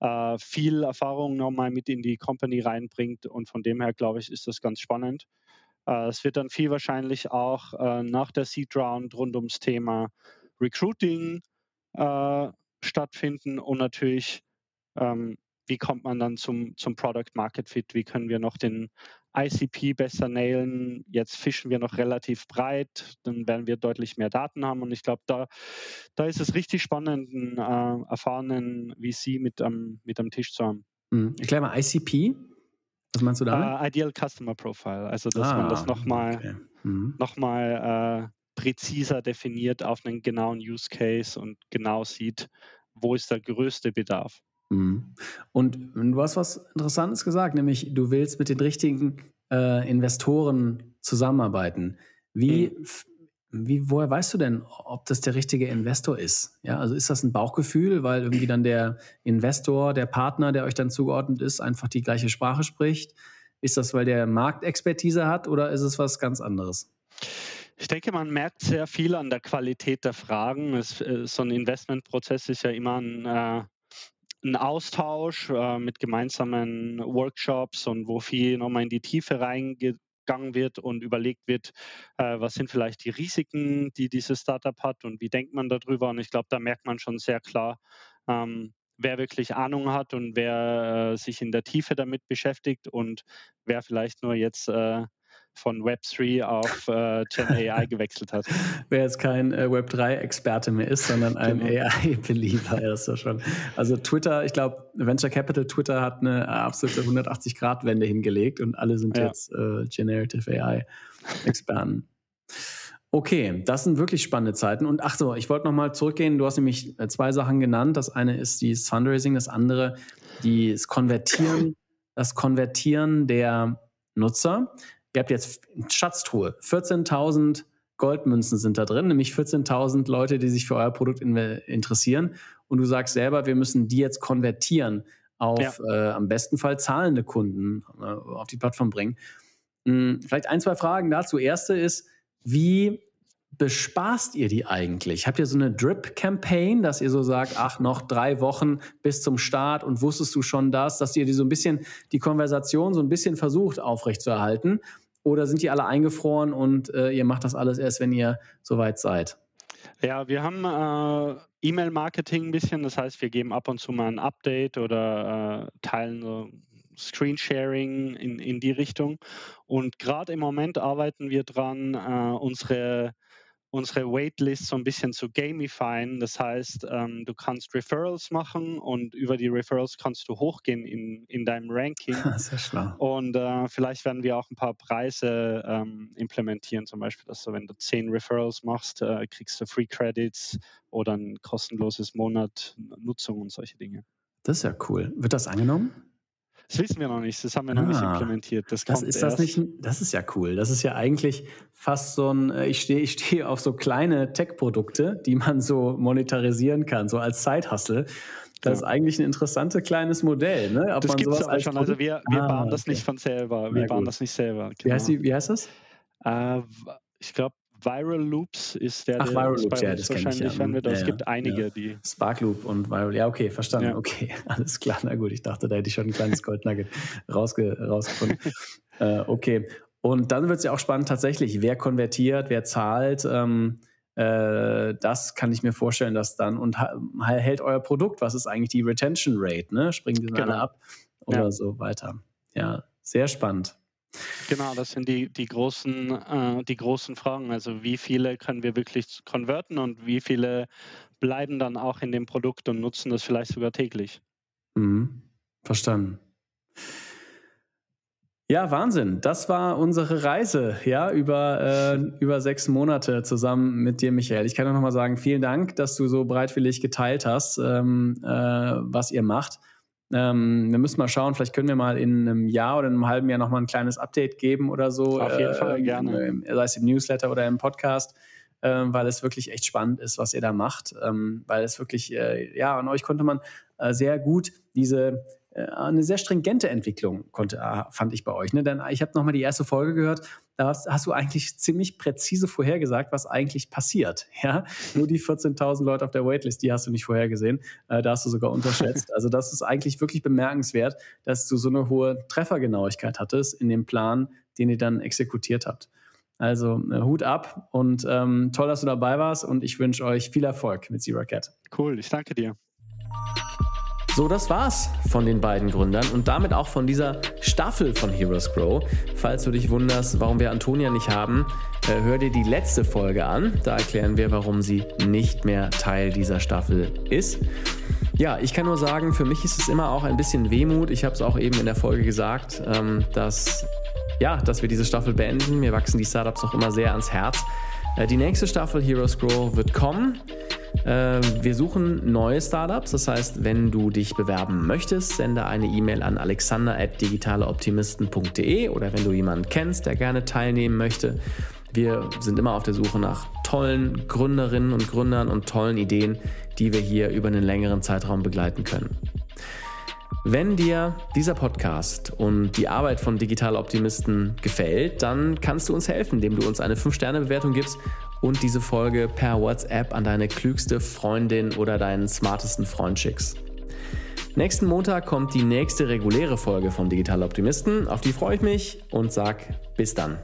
äh, viel Erfahrung nochmal mit in die Company reinbringt. Und von dem her, glaube ich, ist das ganz spannend. Äh, es wird dann viel wahrscheinlich auch äh, nach der Seed Round rund ums Thema Recruiting äh, stattfinden und natürlich, ähm, wie kommt man dann zum, zum Product Market Fit? Wie können wir noch den ICP besser nailen? Jetzt fischen wir noch relativ breit, dann werden wir deutlich mehr Daten haben und ich glaube, da, da ist es richtig spannend, einen äh, erfahrenen VC mit am, mit am Tisch zu haben. Mhm. Ich glaube, ICP was meinst du damit? Uh, Ideal Customer Profile, also dass ah, man das nochmal okay. mhm. noch äh, präziser definiert auf einen genauen Use Case und genau sieht, wo ist der größte Bedarf. Mhm. Und du hast was Interessantes gesagt, nämlich du willst mit den richtigen äh, Investoren zusammenarbeiten. Wie mhm. Wie, woher weißt du denn, ob das der richtige Investor ist? Ja, also ist das ein Bauchgefühl, weil irgendwie dann der Investor, der Partner, der euch dann zugeordnet ist, einfach die gleiche Sprache spricht? Ist das, weil der Marktexpertise hat oder ist es was ganz anderes? Ich denke, man merkt sehr viel an der Qualität der Fragen. Es, äh, so ein Investmentprozess ist ja immer ein, äh, ein Austausch äh, mit gemeinsamen Workshops und wo viel nochmal in die Tiefe reingeht gegangen wird und überlegt wird, äh, was sind vielleicht die Risiken, die dieses Startup hat und wie denkt man darüber. Und ich glaube, da merkt man schon sehr klar, ähm, wer wirklich Ahnung hat und wer äh, sich in der Tiefe damit beschäftigt und wer vielleicht nur jetzt äh, von Web3 auf äh, Gen AI (laughs) gewechselt hat. Wer jetzt kein äh, Web3-Experte mehr ist, sondern ein genau. AI-Believer (laughs) ist ja schon. Also Twitter, ich glaube, Venture Capital Twitter hat eine absolute 180-Grad-Wende hingelegt und alle sind ja. jetzt äh, Generative AI-Experten. Okay, das sind wirklich spannende Zeiten. Und ach so, ich wollte nochmal zurückgehen. Du hast nämlich äh, zwei Sachen genannt. Das eine ist die Fundraising, das andere das Konvertieren, das Konvertieren der Nutzer. Ihr habt jetzt Schatztruhe, 14.000 Goldmünzen sind da drin, nämlich 14.000 Leute, die sich für euer Produkt in, interessieren. Und du sagst selber, wir müssen die jetzt konvertieren auf ja. äh, am besten Fall zahlende Kunden äh, auf die Plattform bringen. Hm, vielleicht ein, zwei Fragen dazu. Erste ist, wie bespaßt ihr die eigentlich? Habt ihr so eine Drip-Campaign, dass ihr so sagt, ach, noch drei Wochen bis zum Start und wusstest du schon das, dass ihr die so ein bisschen, die Konversation so ein bisschen versucht aufrechtzuerhalten? Oder sind die alle eingefroren und äh, ihr macht das alles erst, wenn ihr soweit seid? Ja, wir haben äh, E-Mail-Marketing ein bisschen, das heißt, wir geben ab und zu mal ein Update oder äh, teilen so Screensharing in, in die Richtung. Und gerade im Moment arbeiten wir dran, äh, unsere unsere Waitlist so ein bisschen zu gamifyen. Das heißt, ähm, du kannst Referrals machen und über die Referrals kannst du hochgehen in, in deinem Ranking. (laughs) Sehr schlau. Und äh, vielleicht werden wir auch ein paar Preise ähm, implementieren, zum Beispiel, dass du, wenn du zehn Referrals machst, äh, kriegst du Free Credits oder ein kostenloses Monat Nutzung und solche Dinge. Das ist ja cool. Wird das angenommen? Das wissen wir noch nicht, das haben wir ah, noch nicht ah. implementiert. Das, das ist das nicht, das ist ja cool. Das ist ja eigentlich fast so ein, äh, ich stehe ich steh auf so kleine Tech-Produkte, die man so monetarisieren kann, so als Side-Hustle. Das ist eigentlich ein interessantes kleines Modell. Ne? Ob das gibt es aber schon. Also wir, wir ah, bauen das okay. nicht von selber. Wir bauen das nicht selber. Genau. Wie, heißt genau. die, wie heißt das? Äh, ich glaube, Viral Loops ist der, Ach, Viral Loops, ja, das wahrscheinlich ich, ja. verwendet. Ja, es gibt einige, ja. die. Spark Loop und Viral, ja, okay, verstanden. Okay, (laughs) alles klar, na gut, ich dachte, da hätte ich schon ein kleines Goldnugget rausge rausgefunden. (laughs) äh, okay, und dann wird es ja auch spannend tatsächlich, wer konvertiert, wer zahlt. Ähm, äh, das kann ich mir vorstellen, dass dann und hält euer Produkt, was ist eigentlich die Retention Rate, ne? Springen die dann genau. alle ab oder so weiter. Ja, sehr spannend. Genau, das sind die, die, großen, äh, die großen Fragen. Also wie viele können wir wirklich konverten und wie viele bleiben dann auch in dem Produkt und nutzen das vielleicht sogar täglich. Mhm. Verstanden. Ja, Wahnsinn. Das war unsere Reise, ja, über, äh, (laughs) über sechs Monate zusammen mit dir, Michael. Ich kann nur noch mal sagen, vielen Dank, dass du so bereitwillig geteilt hast, ähm, äh, was ihr macht. Ähm, wir müssen mal schauen, vielleicht können wir mal in einem Jahr oder in einem halben Jahr nochmal ein kleines Update geben oder so. Auf jeden äh, Fall, gerne. Sei es im Newsletter oder im Podcast, äh, weil es wirklich echt spannend ist, was ihr da macht. Ähm, weil es wirklich, äh, ja, an euch konnte man äh, sehr gut diese äh, eine sehr stringente Entwicklung konnte, äh, fand ich bei euch. Ne? Denn ich habe nochmal die erste Folge gehört, da hast, du eigentlich ziemlich präzise vorhergesagt, was eigentlich passiert. (laughs) Ja? Nur die 14.000 Leute auf der Waitlist, die hast du nicht vorhergesehen. Äh, da hast du sogar unterschätzt. Also das ist eigentlich wirklich bemerkenswert, dass du so eine hohe Treffergenauigkeit hattest in dem Plan, den ihr dann exekutiert habt. Also äh, Hut ab und ähm, toll, dass du dabei warst und ich wünsche euch viel Erfolg mit Zero Cat. Cool, ich danke dir. So, das war's von den beiden Gründern und damit auch von dieser Staffel von Heroes Grow. Falls du dich wunderst, warum wir Antonia nicht haben, äh, hör dir die letzte Folge an. Da erklären wir, warum sie nicht mehr Teil dieser Staffel ist. Ja, ich kann nur sagen, für mich ist es immer auch ein bisschen Wehmut. Ich habe es auch eben in der Folge gesagt, ähm, dass, ja, dass wir diese Staffel beenden. Mir wachsen die Startups auch immer sehr ans Herz. Äh, die nächste Staffel Heroes Grow wird kommen. Äh, wir suchen neue Startups. Das heißt, wenn du dich bewerben möchtest, sende eine E-Mail an alexander.digitaleoptimisten.de oder wenn du jemanden kennst, der gerne teilnehmen möchte. Wir sind immer auf der Suche nach tollen Gründerinnen und Gründern und tollen Ideen, die wir hier über einen längeren Zeitraum begleiten können. Wenn dir dieser Podcast und die Arbeit von Digital Optimisten gefällt, dann kannst du uns helfen, indem du uns eine 5-Sterne-Bewertung gibst und diese Folge per WhatsApp an deine klügste Freundin oder deinen smartesten Freund schickst. Nächsten Montag kommt die nächste reguläre Folge von Digital Optimisten. Auf die freue ich mich und sag bis dann.